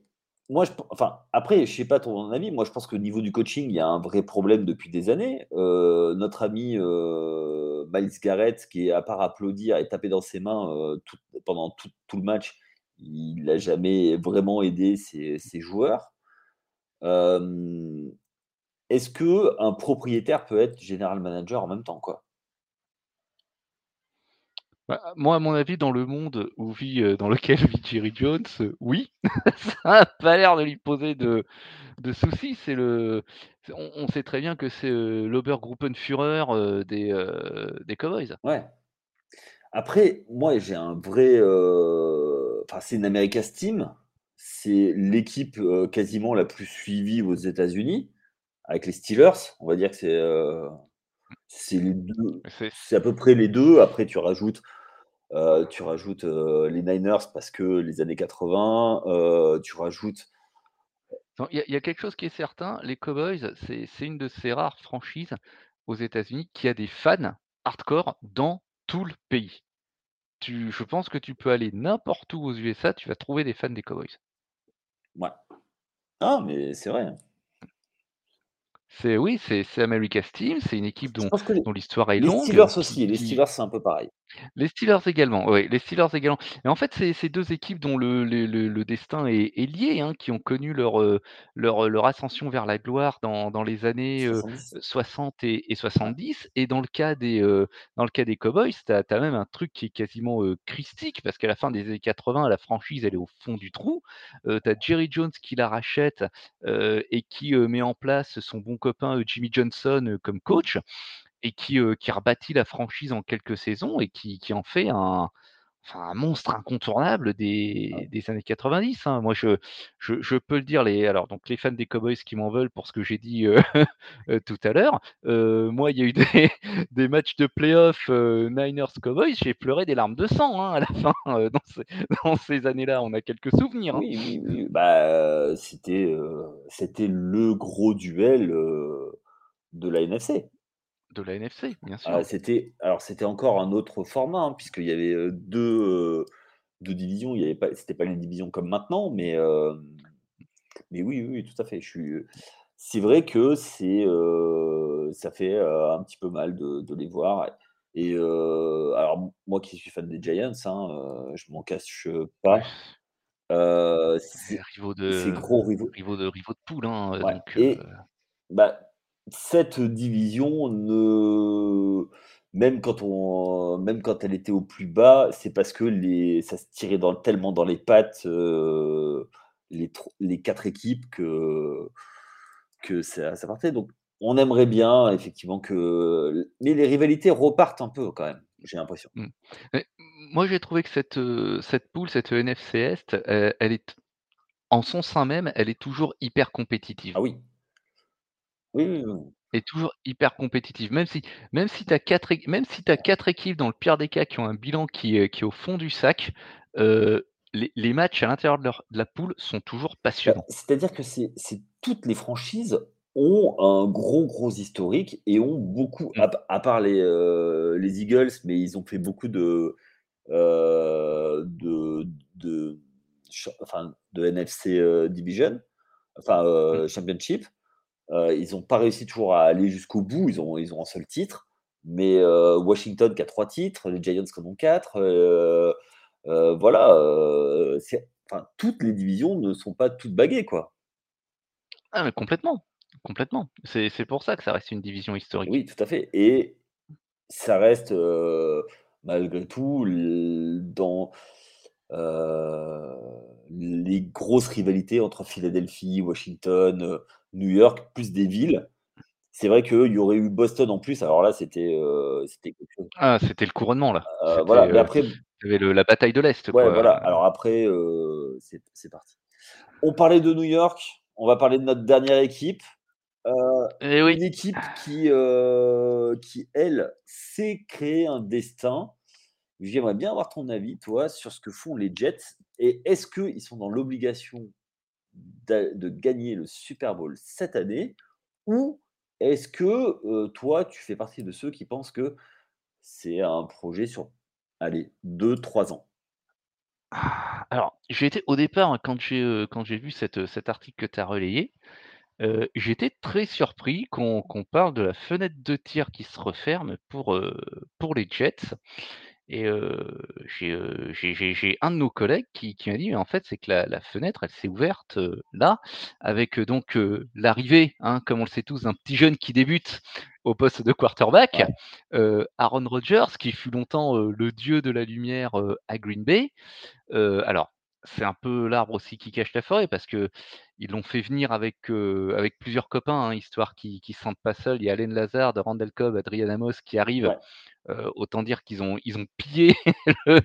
moi je enfin, après, je sais pas ton avis, moi je pense qu'au niveau du coaching, il y a un vrai problème depuis des années. Heu, notre ami, heu, Myles Garrett qui est à part applaudir et taper dans ses mains, tout pendant tout le match, il a jamais vraiment aidé ses ses joueurs. Est-ce qu'un propriétaire peut être general manager en même temps, quoi? Bah, moi, à mon avis, dans le monde où vit, heu, dans lequel vit Jerry Jones, heu, oui, ça a pas l'air de lui poser de de soucis. C'est le on sait très bien que c'est, heu, l'Obergruppenführer, des, des Cowboys. Ouais. Après, moi, j'ai un vrai, enfin, c'est une America's team. C'est l'équipe, quasiment la plus suivie aux États-Unis, avec les Steelers. On va dire que c'est, c'est les 2, C'est c c'est à peu près les 2. Après tu rajoutes, heu, tu rajoutes, heu, les Niners parce que les années 80, heu, tu rajoutes il y a il y a quelque chose qui est certain, les Cowboys, c'est c'est une de ces rares franchises aux États-Unis qui a des fans hardcore dans tout le pays. Tu je pense que tu peux aller n'importe où aux USA, tu vas trouver des fans des Cowboys. Ouais. Ah, mais c'est vrai, hein. C'est oui, c'est c'est America's team, c'est une équipe Je dont pense que les dont l'histoire est les longue, Steelers qui aussi, les qui Steelers, c'est un peu pareil. Les Steelers également, oui, les Steelers également. Et en fait, c'est c'est 2 équipes dont le le le le destin est est lié, hein, qui ont connu leur, heu, leur, heu, leur ascension vers la gloire dans dans les années, heu, 70. 60 et et Ouais. 70 et dans le cas des, dans le cas des Cowboys, tu as même un truc qui est quasiment, heu, christique parce qu'à la fin des années 80, la franchise, elle est au fond du trou. Tu as Jerry Jones qui la rachète, et qui, met en place son bon copain, Jimmy Johnson, comme coach et qui, qui rebâtit la franchise en quelques saisons et qui qui en fait un enfin un monstre incontournable Ouais. des des années 90, hein. Moi, je je je peux le dire, les alors donc les fans des Cowboys qui m'en veulent pour ce que j'ai dit, tout à l'heure, heu, moi, il y a eu des des matchs de play-off, heu, Niners Cowboys, j'ai pleuré des larmes de sang, hein, à la fin, dans ces dans ces années-là. On a quelques souvenirs, hein. Oui, oui, oui, bah, c'était, c'était le gros duel, de la NFC. De la NFC, bien Ah, sûr. c'était alors c'était encore un autre format, hein, puisqu'il y avait, heu, 2, heu, 2 divisions. Il y avait pas c'était pas les divisions comme maintenant, mais hem, mais oui, oui, oui, tout à fait. Je suis, c'est vrai que c'est, ça fait, un petit peu mal de de les voir et alors moi qui suis fan des Giants, hein, je m'en cache pas. C'est rivaux ces gros rivaux rivaux de rivaux de poule, hein, ouais donc et Bah, cette division ne même quand on même quand elle était au plus bas, c'est parce que les ça se tirait dans tellement dans les pattes, heu, les les 4 équipes que que ça ça partait. Donc on aimerait bien effectivement que mais les rivalités repartent un peu quand même, j'ai l'impression. Mmh. Moi, j'ai trouvé que cette, heu, cette poule, cette NFC Est, heu, elle est en son sein même, elle est toujours hyper compétitive Ah oui. Elle est toujours hyper compétitive. Même si même si tu as 4 éq même si tu as 4 équipes dans le pire des cas qui ont un bilan qui est qui est au fond du sac, les les matchs à l'intérieur de leur de la poule sont toujours Bah, passionnants. c'est-à-dire que c'est c'est toutes les franchises ont un gros, gros historique et ont beaucoup Mmh. à p à part les, les Eagles, mais ils ont fait beaucoup de, de de enfin de NFC, division, enfin, Mmh. championship. Heu, ils ont pas réussi toujours à aller jusqu'au bout, ils ont ils ont un seul titre, mais heu, Washington qui a 3 titres, les Giants qui en ont 4, heu heu, voilà, enfin toutes les divisions ne sont pas toutes baguées, quoi. Ah mais complètement, complètement. C'est pour ça que ça reste une division historique. Oui, tout à fait et ça reste, malgré tout dans, les grosses rivalités entre Philadelphie, Washington, New York, plus des villes. C'est vrai qu'il y aurait eu Boston en plus, alors là, c'était, heu, c'était quelque chose. Ah, c'était le couronnement là. C'était, voilà, mais heu, après il y avait le la bataille de l'Est, Ouais, quoi, voilà. Alors après, heu, c'est parti. On parlait de New York, on va parler de notre dernière équipe. Eh oui. une équipe qui, qui elle, sait créer un destin. J'aimerais bien avoir ton avis, toi, sur ce que font les Jets et est-ce qu'ils sont dans l'obligation de gagner le Super Bowl cette année? Ou est-ce que, toi, tu fais partie de ceux qui pensent que c'est un projet sur, allez, 2-3 ans? Alors, j'ai été au départ, quand j'ai, quand j'ai vu cet, article que tu as relayé, j'étais très surpris qu'on parle de la fenêtre de tir qui se referme pour les Jets et j'ai, un de nos collègues qui qui m'a dit: «Mais en fait, c'est que la la fenêtre, elle s'est ouverte, là, avec, donc, l'arrivée, hein, comme on le sait tous, d'un petit jeune qui débute au poste de quarterback, Aaron Rodgers, qui fut longtemps, le dieu de la lumière, à Green Bay». Alors, c'est un peu l'arbre aussi qui cache la forêt parce qu'ils l'ont fait venir avec, avec plusieurs copains, hein, histoire qu'ils qu'ils se sentent pas seuls. Il y a Allen Lazard, Randall Cobb, Adrian Amos qui arrivent. Ouais. Autant dire qu'ils ont ils ont pillé le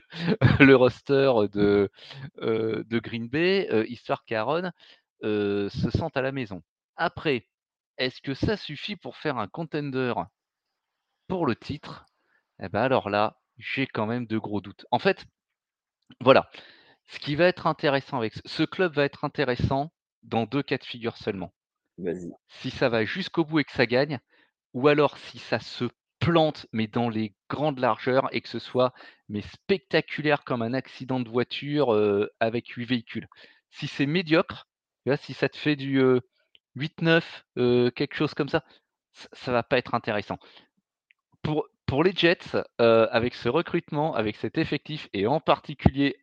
le roster de, de Green Bay, histoire qu'Aaron, se sente à la maison. Après, est-ce que ça suffit pour faire un contender pour le titre? Et bah, alors là, j'ai quand même de gros doutes. En fait, voilà, ce qui va être intéressant avec ce club va être intéressant dans 2 cas de figure seulement. Si ça va jusqu'au bout et que ça gagne, ou alors si ça se plante, mais dans les grandes largeurs et que ce soit, mais spectaculaire comme un accident de voiture, heu, avec 8 véhicules. Si c'est médiocre, si ça te fait du, heu, 8-9, heu, quelque chose comme ça, ça va pas être intéressant. Pour pour les Jets, avec ce recrutement, avec cet effectif et en particulier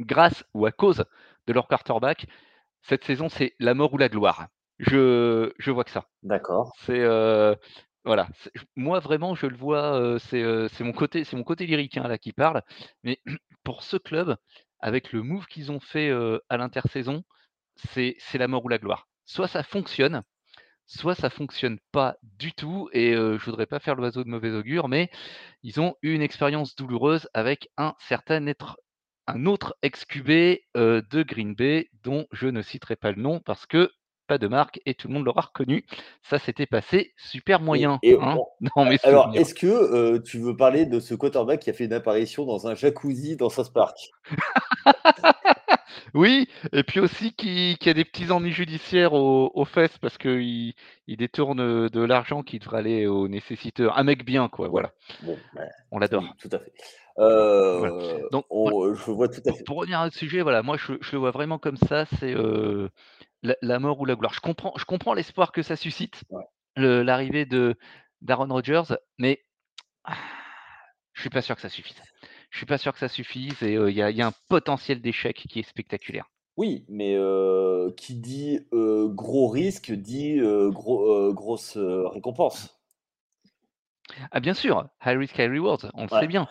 grâce ou à cause de leur quarterback, cette saison, c'est la mort ou la gloire. Je je vois que ça. D'accord. C'est, heu, voilà, moi vraiment je le vois, c'est, heu, c'est mon côté c'est mon côté lyrique, hein, là qui parle, mais pour ce club, avec le move qu'ils ont fait, à l'intersaison, c'est la mort ou la gloire. Soit ça fonctionne, soit ça fonctionne pas du tout et je voudrais pas faire l'oiseau de mauvais augure, mais ils ont eu une expérience douloureuse avec un certain être un autre ex-QB, heu, de Green Bay dont je ne citerai pas le nom parce que pas de marque et tout le monde l'aura reconnu. Ça s'était passé super moyen, et hein, on alors, est-ce que, heu, tu veux parler de ce quarterback qui a fait une apparition dans un jacuzzi dans South Park? Oui et puis aussi qui qui a des petits ennuis judiciaires aux aux fesses parce qu'il il détourne, de l'argent qui devrait aller aux nécessiteurs. Un mec bien quoi, voilà. bon, bah, On l'adore. tout à fait. Voilà. Heu, Donc voilà, on je vois tout à pour fait. pour revenir à notre sujet, voilà, moi je je le vois vraiment comme ça, c'est, heu, la la mort ou la gloire. Je comprends je comprends l'espoir que ça suscite, Ouais. l'arrivée de d'Aaron Rodgers, mais je suis pas sûr que ça suffise. Je suis pas sûr que ça suffise et il y a il y a un potentiel d'échec qui est spectaculaire. Oui, mais qui dit, gros risque dit, gros, grosse, récompense. Ah bien sûr, high risk, high rewards, on le sait bien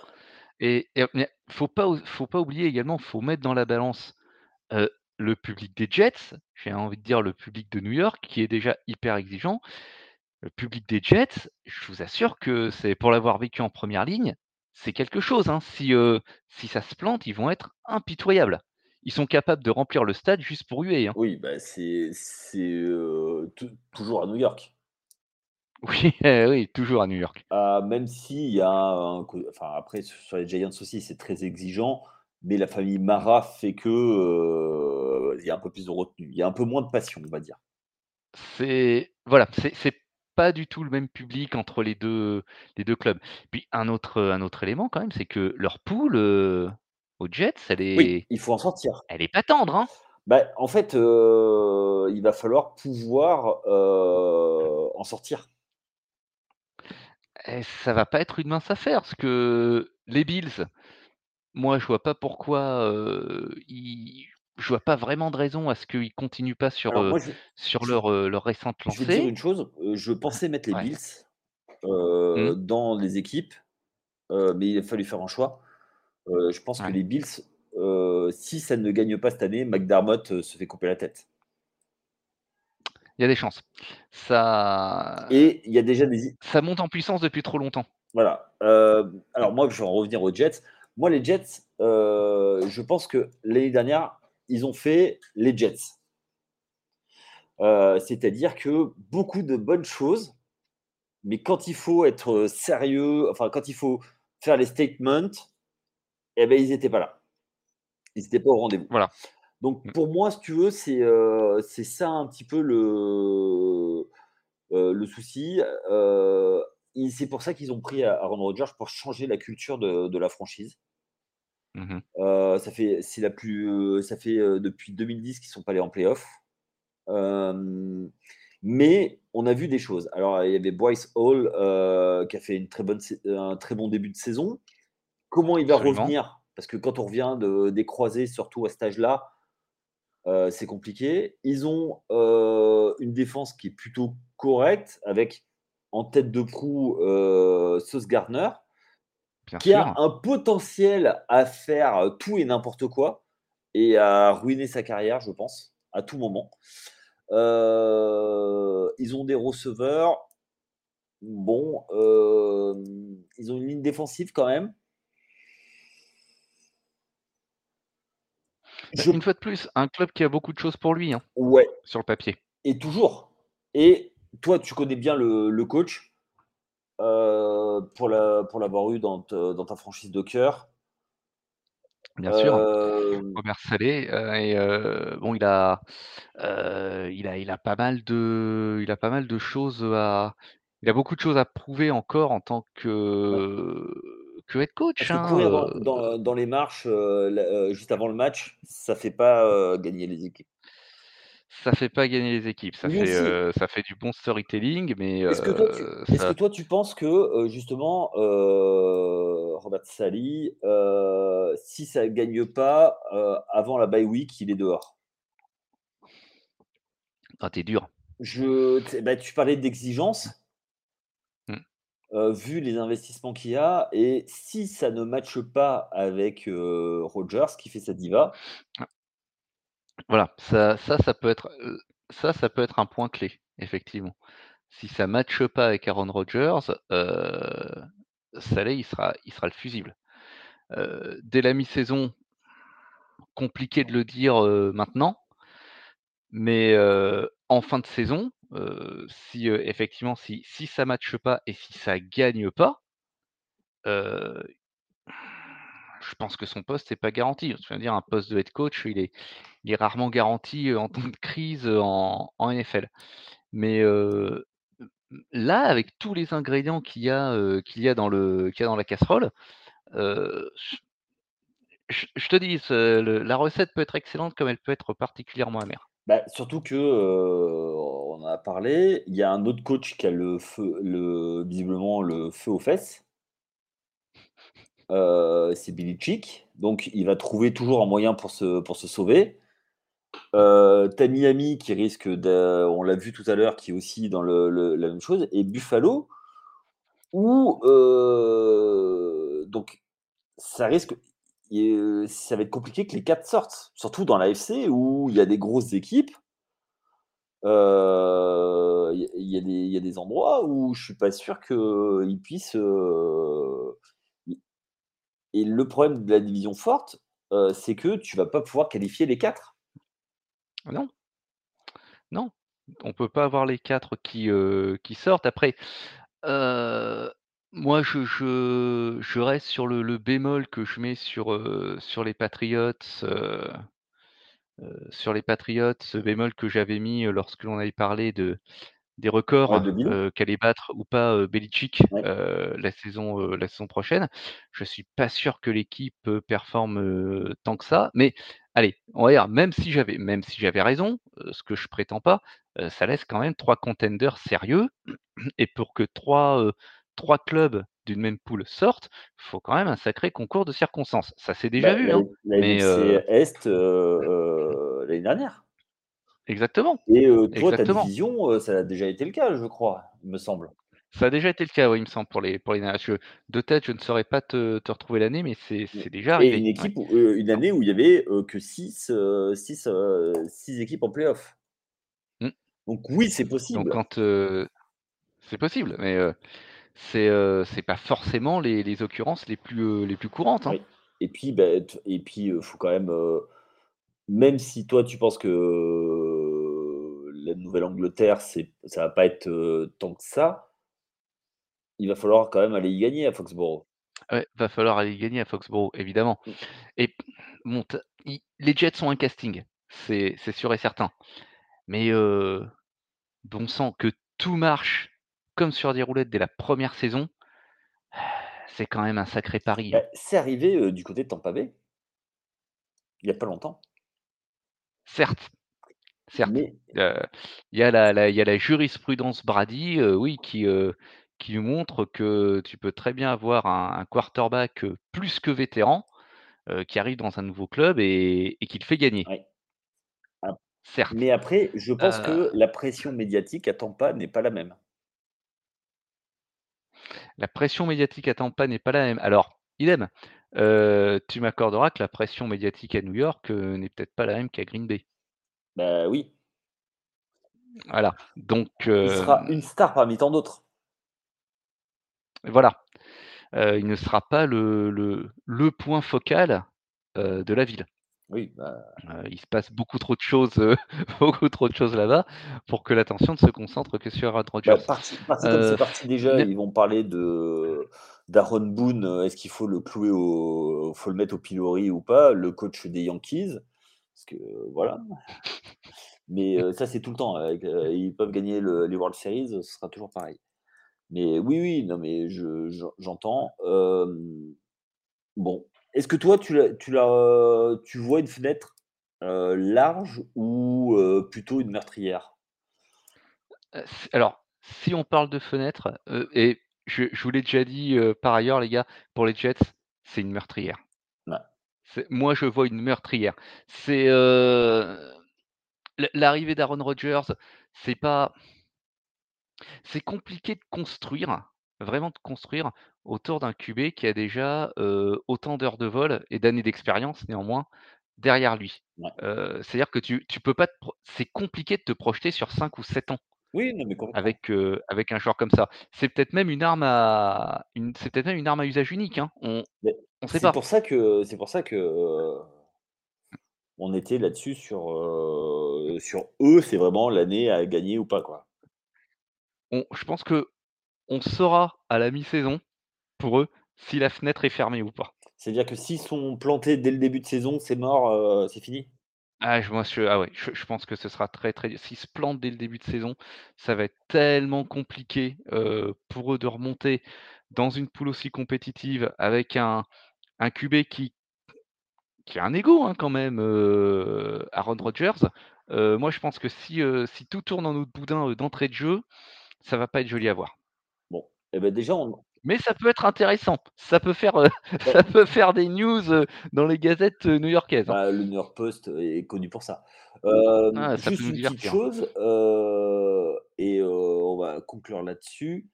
et et mais faut pas faut pas oublier également, faut mettre dans la balance, le public des Jets, j'ai envie de dire le public de New York qui est déjà hyper exigeant. Le public des Jets, je vous assure que c'est pour l'avoir vécu en première ligne, c'est quelque chose, hein. Si, si ça se plante, ils vont être impitoyables. Ils sont capables de remplir le stade juste pour huer, hein. Oui, bah, c'est tou toujours à New York. Oui, eh oui, toujours à New York. Ah, même s'il y a un co enfin, après sur les Giants aussi, c'est très exigeant, mais la famille Mara fait que, heu, il y a un peu plus de retenue. Il y a un peu moins de passion, on va dire. C'est voilà, c'est c'est pas du tout le même public entre les 2 les 2 clubs. Puis un autre, un autre élément quand même, c'est que leur poule, heu, aux Jets, elle Oui, est il faut en sortir. elle est pas tendre, hein? Bah, en fait, heu, il va falloir pouvoir, en sortir. Et ça va pas être une mince affaire parce que les Bills, moi je vois pas pourquoi, ils je vois pas vraiment de raison à ce qu'ils continuent pas sur, Alors heu, moi, je sur leur, heu, leur récente je vais te dire lancée. une chose, je pensais mettre les Ouais. Bills, Mmh. dans les équipes, mais il a fallu faire un choix. Je pense que Ouais. les Bills, si ça ne gagne pas cette année, McDermott, se fait couper la tête Il y a des chances. Ça et il y a déjà des ça monte en puissance depuis trop longtemps. voilà, hem, alors moi, je vais en revenir aux Jets. Moi, les Jets, euh, je pense que l'année dernière, ils ont fait les Jets. Euh, c'est-à-dire que beaucoup de bonnes choses, mais quand il faut être sérieux, enfin, quand il faut faire les statements, eh ben, ils n'étaient pas là. Ils n'étaient pas au rendez-vous. Voilà. Donc, mmh. pour moi, si tu veux, c'est euh, ça un petit peu le, euh, le souci. Euh, c'est pour ça qu'ils ont pris Aaron Rodgers pour changer la culture de, de la franchise. Mmh ça fait, c'est la plus, ça fait depuis 2010 qu'ils sont pas allés en playoff. mais on a vu des choses. Alors, il y avait Bryce Hall qui a fait une très bonne, un très bon début de saison. Comment il va revenir? Parce que quand on revient de, des croisés, surtout à cet âge-là, euh, c'est compliqué. Ils ont euh, une défense qui est plutôt correcte, avec en tête de proue euh, Sauce Gardner, qui a un potentiel à faire tout et n'importe quoi et à ruiner sa carrière, je pense, à tout moment. ils ont des receveurs. Bon, ils ont une ligne défensive quand même. Une fois de plus, un club qui a beaucoup de choses pour lui, hein, Ouais. sur le papier. Et toujours. Et toi, tu connais bien le, coach euh, pour l'avoir eu dans, dans, ta franchise de cœur. Bien sûr, euh, Robert Salé. Euh, et bon, il a, il a, il a pas mal de, il a pas mal de choses à, il a beaucoup de choses à prouver encore en tant que que être coach. Hein, courir dans, dans, les marches juste avant le match, ça fait pas gagner les équipes. Ça fait pas gagner les équipes. Ça, fait, ça fait du bon storytelling, mais. Est-ce que, toi, tu, que toi, tu penses que justement, Robert Sally, si ça gagne pas avant la bye week, il est dehors? Ah, t'es dur. Je, bah, tu parlais d'exigence. Euh, vu les investissements qu'il y a et si ça ne matche pas avec, euh, Rogers qui fait sa diva Voilà, ça ça ça peut être, euh, ça ça peut être un point clé, effectivement. Si ça matche pas avec Aaron Rodgers, sera il sera le fusible. dès la mi-saison, compliqué de le dire, maintenant mais en fin de saison, si, effectivement, si ça matche pas et si ça gagne pas je pense que son poste n'est pas garanti. Tu veux dire un poste de head coach, il est rarement garanti, en temps de crise, en NFL. Mais, là, avec tous les ingrédients qu'il y a dans la casserole, je te dis, la recette peut être excellente comme elle peut être particulièrement amère. Bah, surtout que, on en a parlé, il y a un autre coach qui a le feu le visiblement le feu aux fesses. c'est Billy Chick, donc il va trouver toujours un moyen pour se pour se sauver. Euh, Miami qui risque on l'a vu tout à l'heure, qui est aussi dans le la même chose et Buffalo où, donc ça risque ça va être compliqué que les 4 sortent, surtout dans l'AFC où il y a des grosses équipes. Il y, a des endroits où je suis pas sûr qu'ils puissent. Et le problème de la division forte, c'est que tu vas pas pouvoir qualifier les 4. Non. Non. On peut pas avoir les 4 qui, qui sortent. Après, moi, je, je, je, reste sur le, le, bémol que je mets sur, euh, sur les Patriots, euh, euh, sur les Patriots, ce bémol que j'avais mis lorsque l'on avait parlé de, des records qu'allait battre ou pas Belichick la, saison, la saison prochaine. Je suis pas sûr que l'équipe performe tant que ça, mais allez, on va dire, même si j'avais, même si j'avais raison, ce que je prétends pas, ça laisse quand même trois contenders sérieux. Et pour que trois trois clubs d'une même poule sortent, il faut quand même un sacré concours de circonstances. Ça s'est déjà bah, vu. hein, mais euh... Est euh, euh, l'année dernière. Exactement. Et euh, toi, ta division, ça a déjà été le cas, je crois, il me semble. Ça a déjà été le cas, oui, il me semble, pour les, pour les De tête, je ne saurais pas te, te retrouver l'année, mais c'est déjà arrivé. Et une, équipe, une année où il y avait que 6 six, six, équipes en playoff. Mmh. Donc oui, c'est possible. Donc quand c'est possible, mais c'est c'est pas forcément les, les, occurrences les plus, les plus courantes. Hein. Et puis, beh, t et puis, heu, faut quand même, heu, même si toi tu penses que, la Nouvelle-Angleterre, c'est ça va pas être, tant que ça il va falloir quand même aller y gagner à Foxborough. Ouais, va falloir aller gagner à Foxborough, évidemment. Mmh. Et bon, i les Jets ont un casting, c'est c'est sûr et certain. Mais, bon sang, que tout marche comme sur des roulettes dès la 1re saison, c'est quand même un sacré pari, Bah, hein. c'est arrivé, heu, du côté de Tampa Bay. Il y a pas longtemps. Certes, certes, Mais heu, il y a la la il y a la jurisprudence Brady, heu, oui, qui, qui montre que tu peux très bien avoir un un quarterback, plus que vétéran, qui arrive dans un nouveau club et et qui te fait gagner. Ouais. Ap Certes, mais après, je pense que la pression médiatique à Tampa n'est pas la même. La pression médiatique à Tampa n'est pas la même. Alors, idem, heu, tu m'accorderas que la pression médiatique à New York, heu, n'est peut-être pas la même qu'à Green Bay. Bah, oui. Voilà, donc Il sera hem une star parmi tant d'autres. Voilà, heu, il ne sera pas le le le point focal, de la ville. Oui, bah il se passe beaucoup trop de choses, beaucoup trop de choses là-bas pour que l'attention ne se concentre que sur Aaron Bah, Rodgers. comme c'est parti déjà, ils vont parler de d'Aaron Boone, est-ce qu'il faut le clouer au faut le mettre au pilori ou pas, le coach des Yankees? Parce que voilà. Mais, ça, c'est tout le temps ils peuvent gagner le les World Series, ce sera toujours pareil. Mais oui, oui, non, mais je j'en j'entends, bon, est-ce que toi tu la tu la tu vois une fenêtre, heu, large ou, heu, plutôt une meurtrière? Alors, si on parle de fenêtre, et je je vous l'ai déjà dit, par ailleurs les gars, pour les Jets, c'est une meurtrière. Ouais. C'est moi je vois une meurtrière. C'est, l'arrivée d'Aaron Rodgers, c'est pas c'est compliqué de construire, vraiment de construire autour d'un QB qui a déjà, autant d'heures de vol et d'années d'expérience néanmoins derrière lui. Ouais. C'est-à-dire que tu tu peux pas pro c'est compliqué de te projeter sur 5 ou 7 ans Oui, non, mais complètement. avec, avec un joueur comme ça. C'est peut-être même une arme à une c'est peut-être même une arme à usage unique, hein, on on sait c'est pas. pour ça que c'est pour ça que, on était là-dessus sur, sur eux, c'est vraiment l'année à gagner ou pas, quoi. On je pense qu'on saura à la mi-saison, pour eux, si la fenêtre est fermée ou pas. C'est-à-dire que s'ils sont plantés dès le début de saison, c'est mort, c'est fini? Ah je moi je ah ouais, je je pense que ce sera très, très s'ils se plantent dès le début de saison, ça va être tellement compliqué, pour eux de remonter dans une poule aussi compétitive avec un un QB qui qui a un ego, hein, quand même, heu, Aaron Rodgers. Moi je pense que si, si tout tourne en de boudin, d'entrée de jeu, ça va pas être joli à voir. Bon, et bah, déjà on Mais ça peut être intéressant, ça peut faire, heu, ça Beh peut faire des news, heu, dans les gazettes, heu, new-yorkaises, hein. Bah, le New York Post est connu pour ça. Ah, ça juste une petite chose, et on va conclure là-dessus,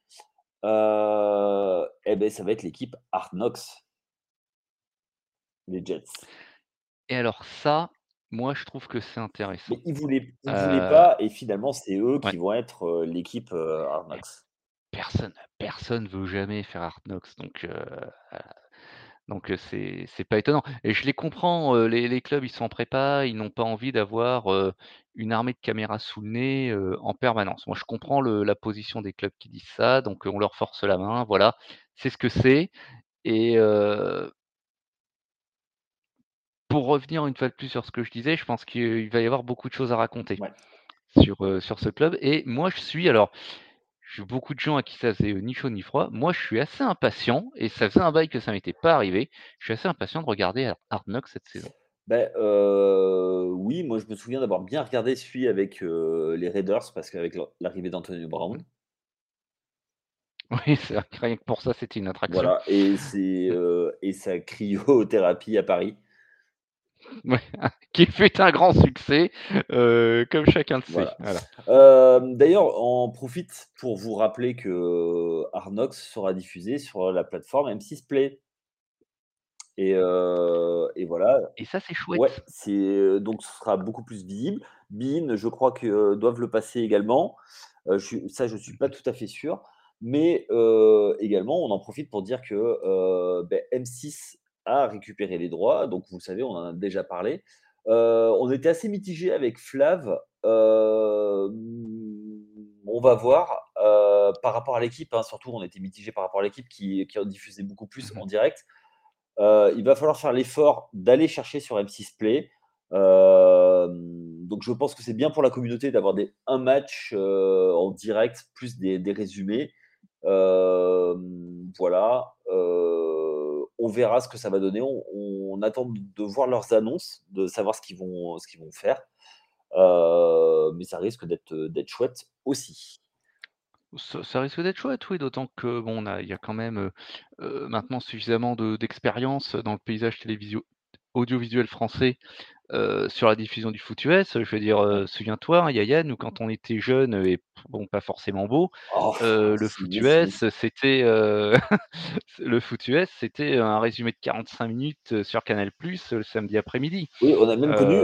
et beh, ça va être l'équipe Knocks les Jets. Et alors ça, moi je trouve que c'est intéressant. Mais ils voulaient ils voulaient pas et finalement c'est eux Ouais. qui vont être, l'équipe, Knocks. Personne personne veut jamais faire Hard Knocks donc, heu, donc, heu, c'est c'est pas étonnant et je les comprends, heu, les les clubs ils sont en prépa, ils n'ont pas envie d'avoir, heu, une armée de caméras sous le nez, heu, en permanence. Moi je comprends le la position des clubs qui disent ça, donc, heu, on leur force la main, voilà, c'est ce que c'est et heu pour revenir une fois de plus sur ce que je disais, je pense qu'il va y avoir beaucoup de choses à raconter Ouais. sur, heu, sur ce club et moi je suis alors, j'ai beaucoup de gens à qui ça faisait, heu, ni chaud ni froid. Moi je suis assez impatient et ça faisait un bail que ça m'était pas arrivé. Je suis assez impatient de regarder Har Hard Knocks cette saison. Beh, heu, oui, moi je me souviens d'avoir bien regardé celui avec, heu, les Raiders parce qu'avec l'arrivée d'Antonio Brown. Oui, rien que pour ça, c'était une attraction. Voilà et c'est, et sa cryothérapie à Paris. Ouais, qui fut un grand succès, heu, comme chacun le sait, Voilà. voilà. Hem, d'ailleurs, on en profite pour vous rappeler que Knocks sera diffusé sur la plateforme M6 Play. Et heu et voilà. Et ça, c'est Ouais, chouette. c'est, donc ce sera beaucoup plus visible. beIN, je crois que doivent le passer également. Je suis ça, je suis Mmh pas tout à fait sûr. Mais, également, on en profite pour dire que, beh, M6 à récupérer les droits. Donc, vous savez, on en a déjà parlé. on était assez mitigé avec Flav. on va voir par rapport à l'équipe. Hein, surtout, on était mitigé par rapport à l'équipe qui, qui en diffusait beaucoup plus en direct. il va falloir faire l'effort d'aller chercher sur M6 Play. donc je pense que c'est bien pour la communauté d'avoir un match en direct plus des, des résumés. voilà. On verra ce que ça va donner. On, attend de voir leurs annonces, de savoir ce qu'ils vont, vont faire. mais ça risque d'être chouette aussi. Ça, risque d'être chouette, oui, d'autant que bon, il y a quand même maintenant suffisamment d'expérience dans le paysage télévisuel audiovisuel français sur la diffusion du foot US. Je veux dire, souviens-toi, hein, Yaya, nous, quand on était jeunes et bon, pas forcément beau, oh, le foot US, c'était le foot US, c'était un résumé de 45 minutes sur Canal+ le samedi après-midi. Oui, on a même connu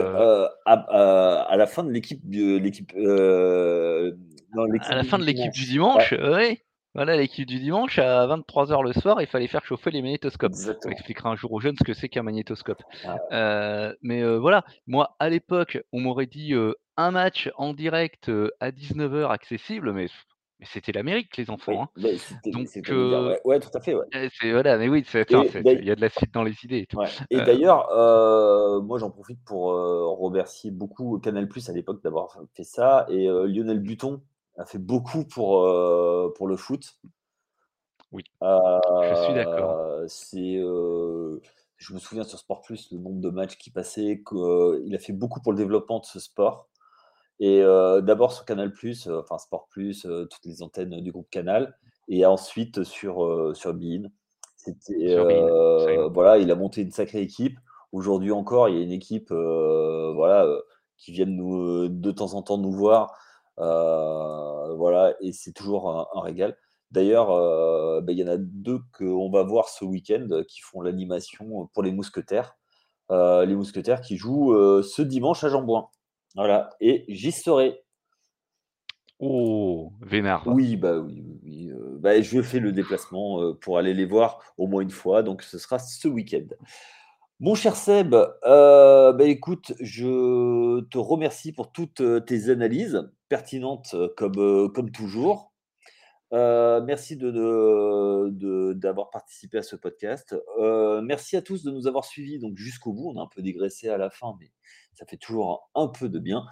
à, la fin de l'équipe l'équipe à la fin de l'équipe du dimanche, oui. Voilà, l'équipe du dimanche, à 23h le soir, il fallait faire chauffer les magnétoscopes. On expliquera un jour aux jeunes ce que c'est qu'un magnétoscope. Euh, mais euh, voilà, moi, à l'époque, on m'aurait dit euh, un match en direct à 19h accessible, mais, mais c'était l'Amérique, les enfants. Hein. Donc, ouais. tout à fait. Eh, voilà, mais oui, il y a de la suite dans les idées. Et, d'ailleurs, moi, j'en profite pour remercier beaucoup Canal Plus à l'époque d'avoir fait ça et Lionel Buton a fait beaucoup pour, euh, pour le foot. Oui, je suis d'accord. Euh, c'est, euh, je me souviens sur Sport Plus, le nombre de matchs qui passaient, qu'il a fait beaucoup pour le développement de ce sport. Et d'abord sur Canal Plus, enfin Sport Plus, toutes les antennes du groupe Canal, et ensuite sur, sur Bein. C'était, voilà, il a monté une sacrée équipe. Aujourd'hui encore, il y a une équipe, voilà, qui viennent nous, de temps en temps nous voir voilà, et c'est toujours un, régal. D'ailleurs, euh, bah, il y en a deux qu'on va voir ce week-end qui font l'animation pour les mousquetaires. Euh, les mousquetaires qui jouent ce dimanche à Jambouin. Voilà, et j'y serai. Oh, Vénard. Oui, bah oui, oui. Bah, je fais le déplacement pour aller les voir au moins une fois, donc ce sera ce week-end. Mon cher Seb, euh, bah, écoute, je te remercie pour toutes euh, tes analyses pertinentes euh, comme, toujours. merci de, d'avoir participé à ce podcast. merci à tous de nous avoir suivis jusqu'au bout. On a un peu dégraissé à la fin, mais ça fait toujours un, peu de bien.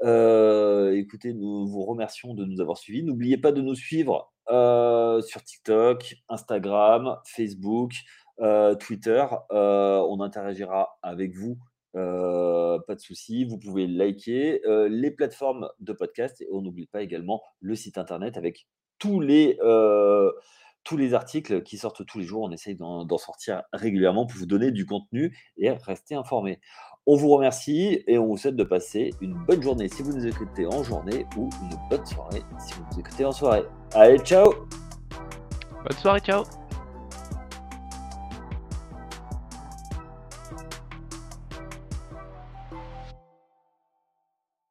écoutez, nous vous remercions de nous avoir suivis. N'oubliez pas de nous suivre sur TikTok, Instagram, Facebook. Euh, Twitter. Euh, on interagira avec vous. Euh, pas de souci, vous pouvez liker les plateformes de podcast et on n'oublie pas également le site internet avec tous les, tous les articles qui sortent tous les jours. On essaye d'en sortir régulièrement pour vous donner du contenu et rester informé. On vous remercie et on vous souhaite de passer une bonne journée si vous nous écoutez en journée ou une bonne soirée si vous nous écoutez en soirée. Allez, ciao Bonne soirée, ciao